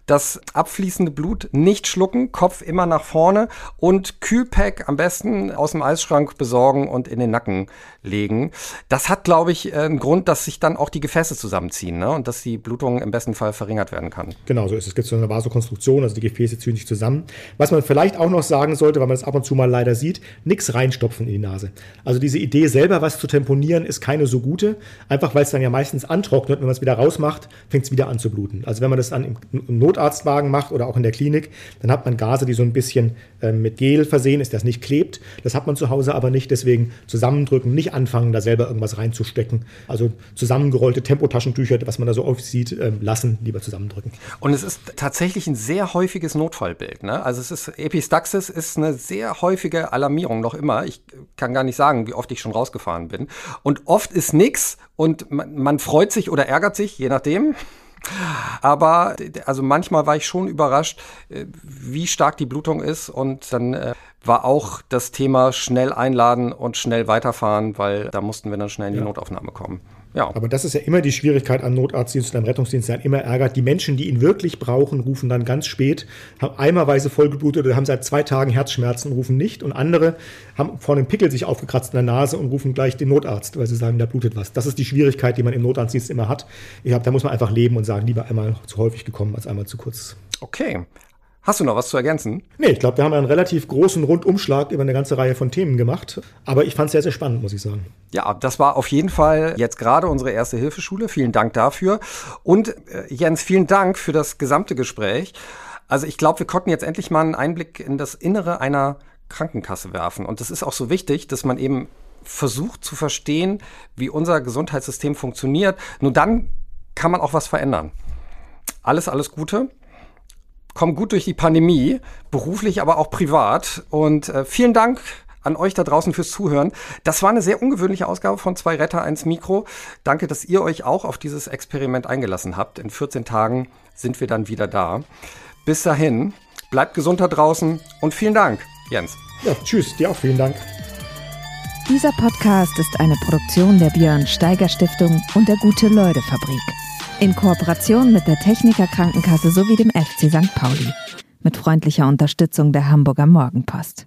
das abfließende Blut nicht schlucken, Kopf immer nach vorne und Kühlpack am besten aus dem Eisschrank besorgen und in den Nacken legen. Das hat, glaube ich, äh, einen Grund, dass sich dann auch die Gefäße zusammenziehen ne? und dass die Blutung im besten Fall verringert werden kann. Genau so ist es. Es gibt so eine Vasokonstruktion, also die Gefäße ziehen sich zusammen. Was man vielleicht auch noch sagen sollte, weil man das ab und zu mal leider sieht, nichts reinstopfen in die Nase. Also diese Idee selber was zu temponieren ist keine so gute, einfach weil es dann ja meistens antrocknet. Wenn man es wieder rausmacht, fängt es wieder an zu bluten. Also wenn man das dann im Not Notarztwagen macht oder auch in der Klinik, dann hat man Gase, die so ein bisschen äh, mit Gel versehen ist, das nicht klebt. Das hat man zu Hause aber nicht, deswegen zusammendrücken, nicht anfangen, da selber irgendwas reinzustecken. Also zusammengerollte Tempotaschentücher, was man da so oft sieht, äh, lassen, lieber zusammendrücken. Und es ist tatsächlich ein sehr häufiges Notfallbild. Ne? Also es ist Epistaxis ist eine sehr häufige Alarmierung noch immer. Ich kann gar nicht sagen, wie oft ich schon rausgefahren bin. Und oft ist nichts und man, man freut sich oder ärgert sich, je nachdem. Aber also manchmal war ich schon überrascht, äh, wie stark die Blutung ist und dann äh, war auch das Thema schnell einladen und schnell weiterfahren, weil da mussten wir dann schnell in die ja. Notaufnahme kommen. Ja. Aber das ist ja immer die Schwierigkeit am Notarztdienst und am Rettungsdienst, der immer ärgert. Die Menschen, die ihn wirklich brauchen, rufen dann ganz spät, haben eimerweise vollgeblutet oder haben seit zwei Tagen Herzschmerzen, rufen nicht. Und andere haben vor einem Pickel sich aufgekratzt in der Nase und rufen gleich den Notarzt, weil sie sagen, da blutet was. Das ist die Schwierigkeit, die man im Notarztdienst immer hat. Ich hab, da muss man einfach leben und sagen, lieber einmal zu häufig gekommen als einmal zu kurz. Okay. Hast du noch was zu ergänzen? Nee, ich glaube, wir haben einen relativ großen Rundumschlag über eine ganze Reihe von Themen gemacht. Aber ich fand es sehr, sehr spannend, muss ich sagen. Ja, das war auf jeden Fall jetzt gerade unsere erste Hilfeschule. Vielen Dank dafür. Und äh, Jens, vielen Dank für das gesamte Gespräch. Also ich glaube, wir konnten jetzt endlich mal einen Einblick in das Innere einer Krankenkasse werfen. Und das ist auch so wichtig, dass man eben versucht zu verstehen, wie unser Gesundheitssystem funktioniert. Nur dann kann man auch was verändern. Alles, alles Gute kommen gut durch die Pandemie, beruflich, aber auch privat. Und äh, vielen Dank an euch da draußen fürs Zuhören. Das war eine sehr ungewöhnliche Ausgabe von Zwei Retter, eins Mikro. Danke, dass ihr euch auch auf dieses Experiment eingelassen habt. In 14 Tagen sind wir dann wieder da. Bis dahin, bleibt gesund da draußen und vielen Dank, Jens. Ja, tschüss, dir auch vielen Dank. Dieser Podcast ist eine Produktion der Björn Steiger Stiftung und der Gute-Leute Fabrik. In Kooperation mit der Techniker Krankenkasse sowie dem FC St. Pauli. Mit freundlicher Unterstützung der Hamburger Morgenpost.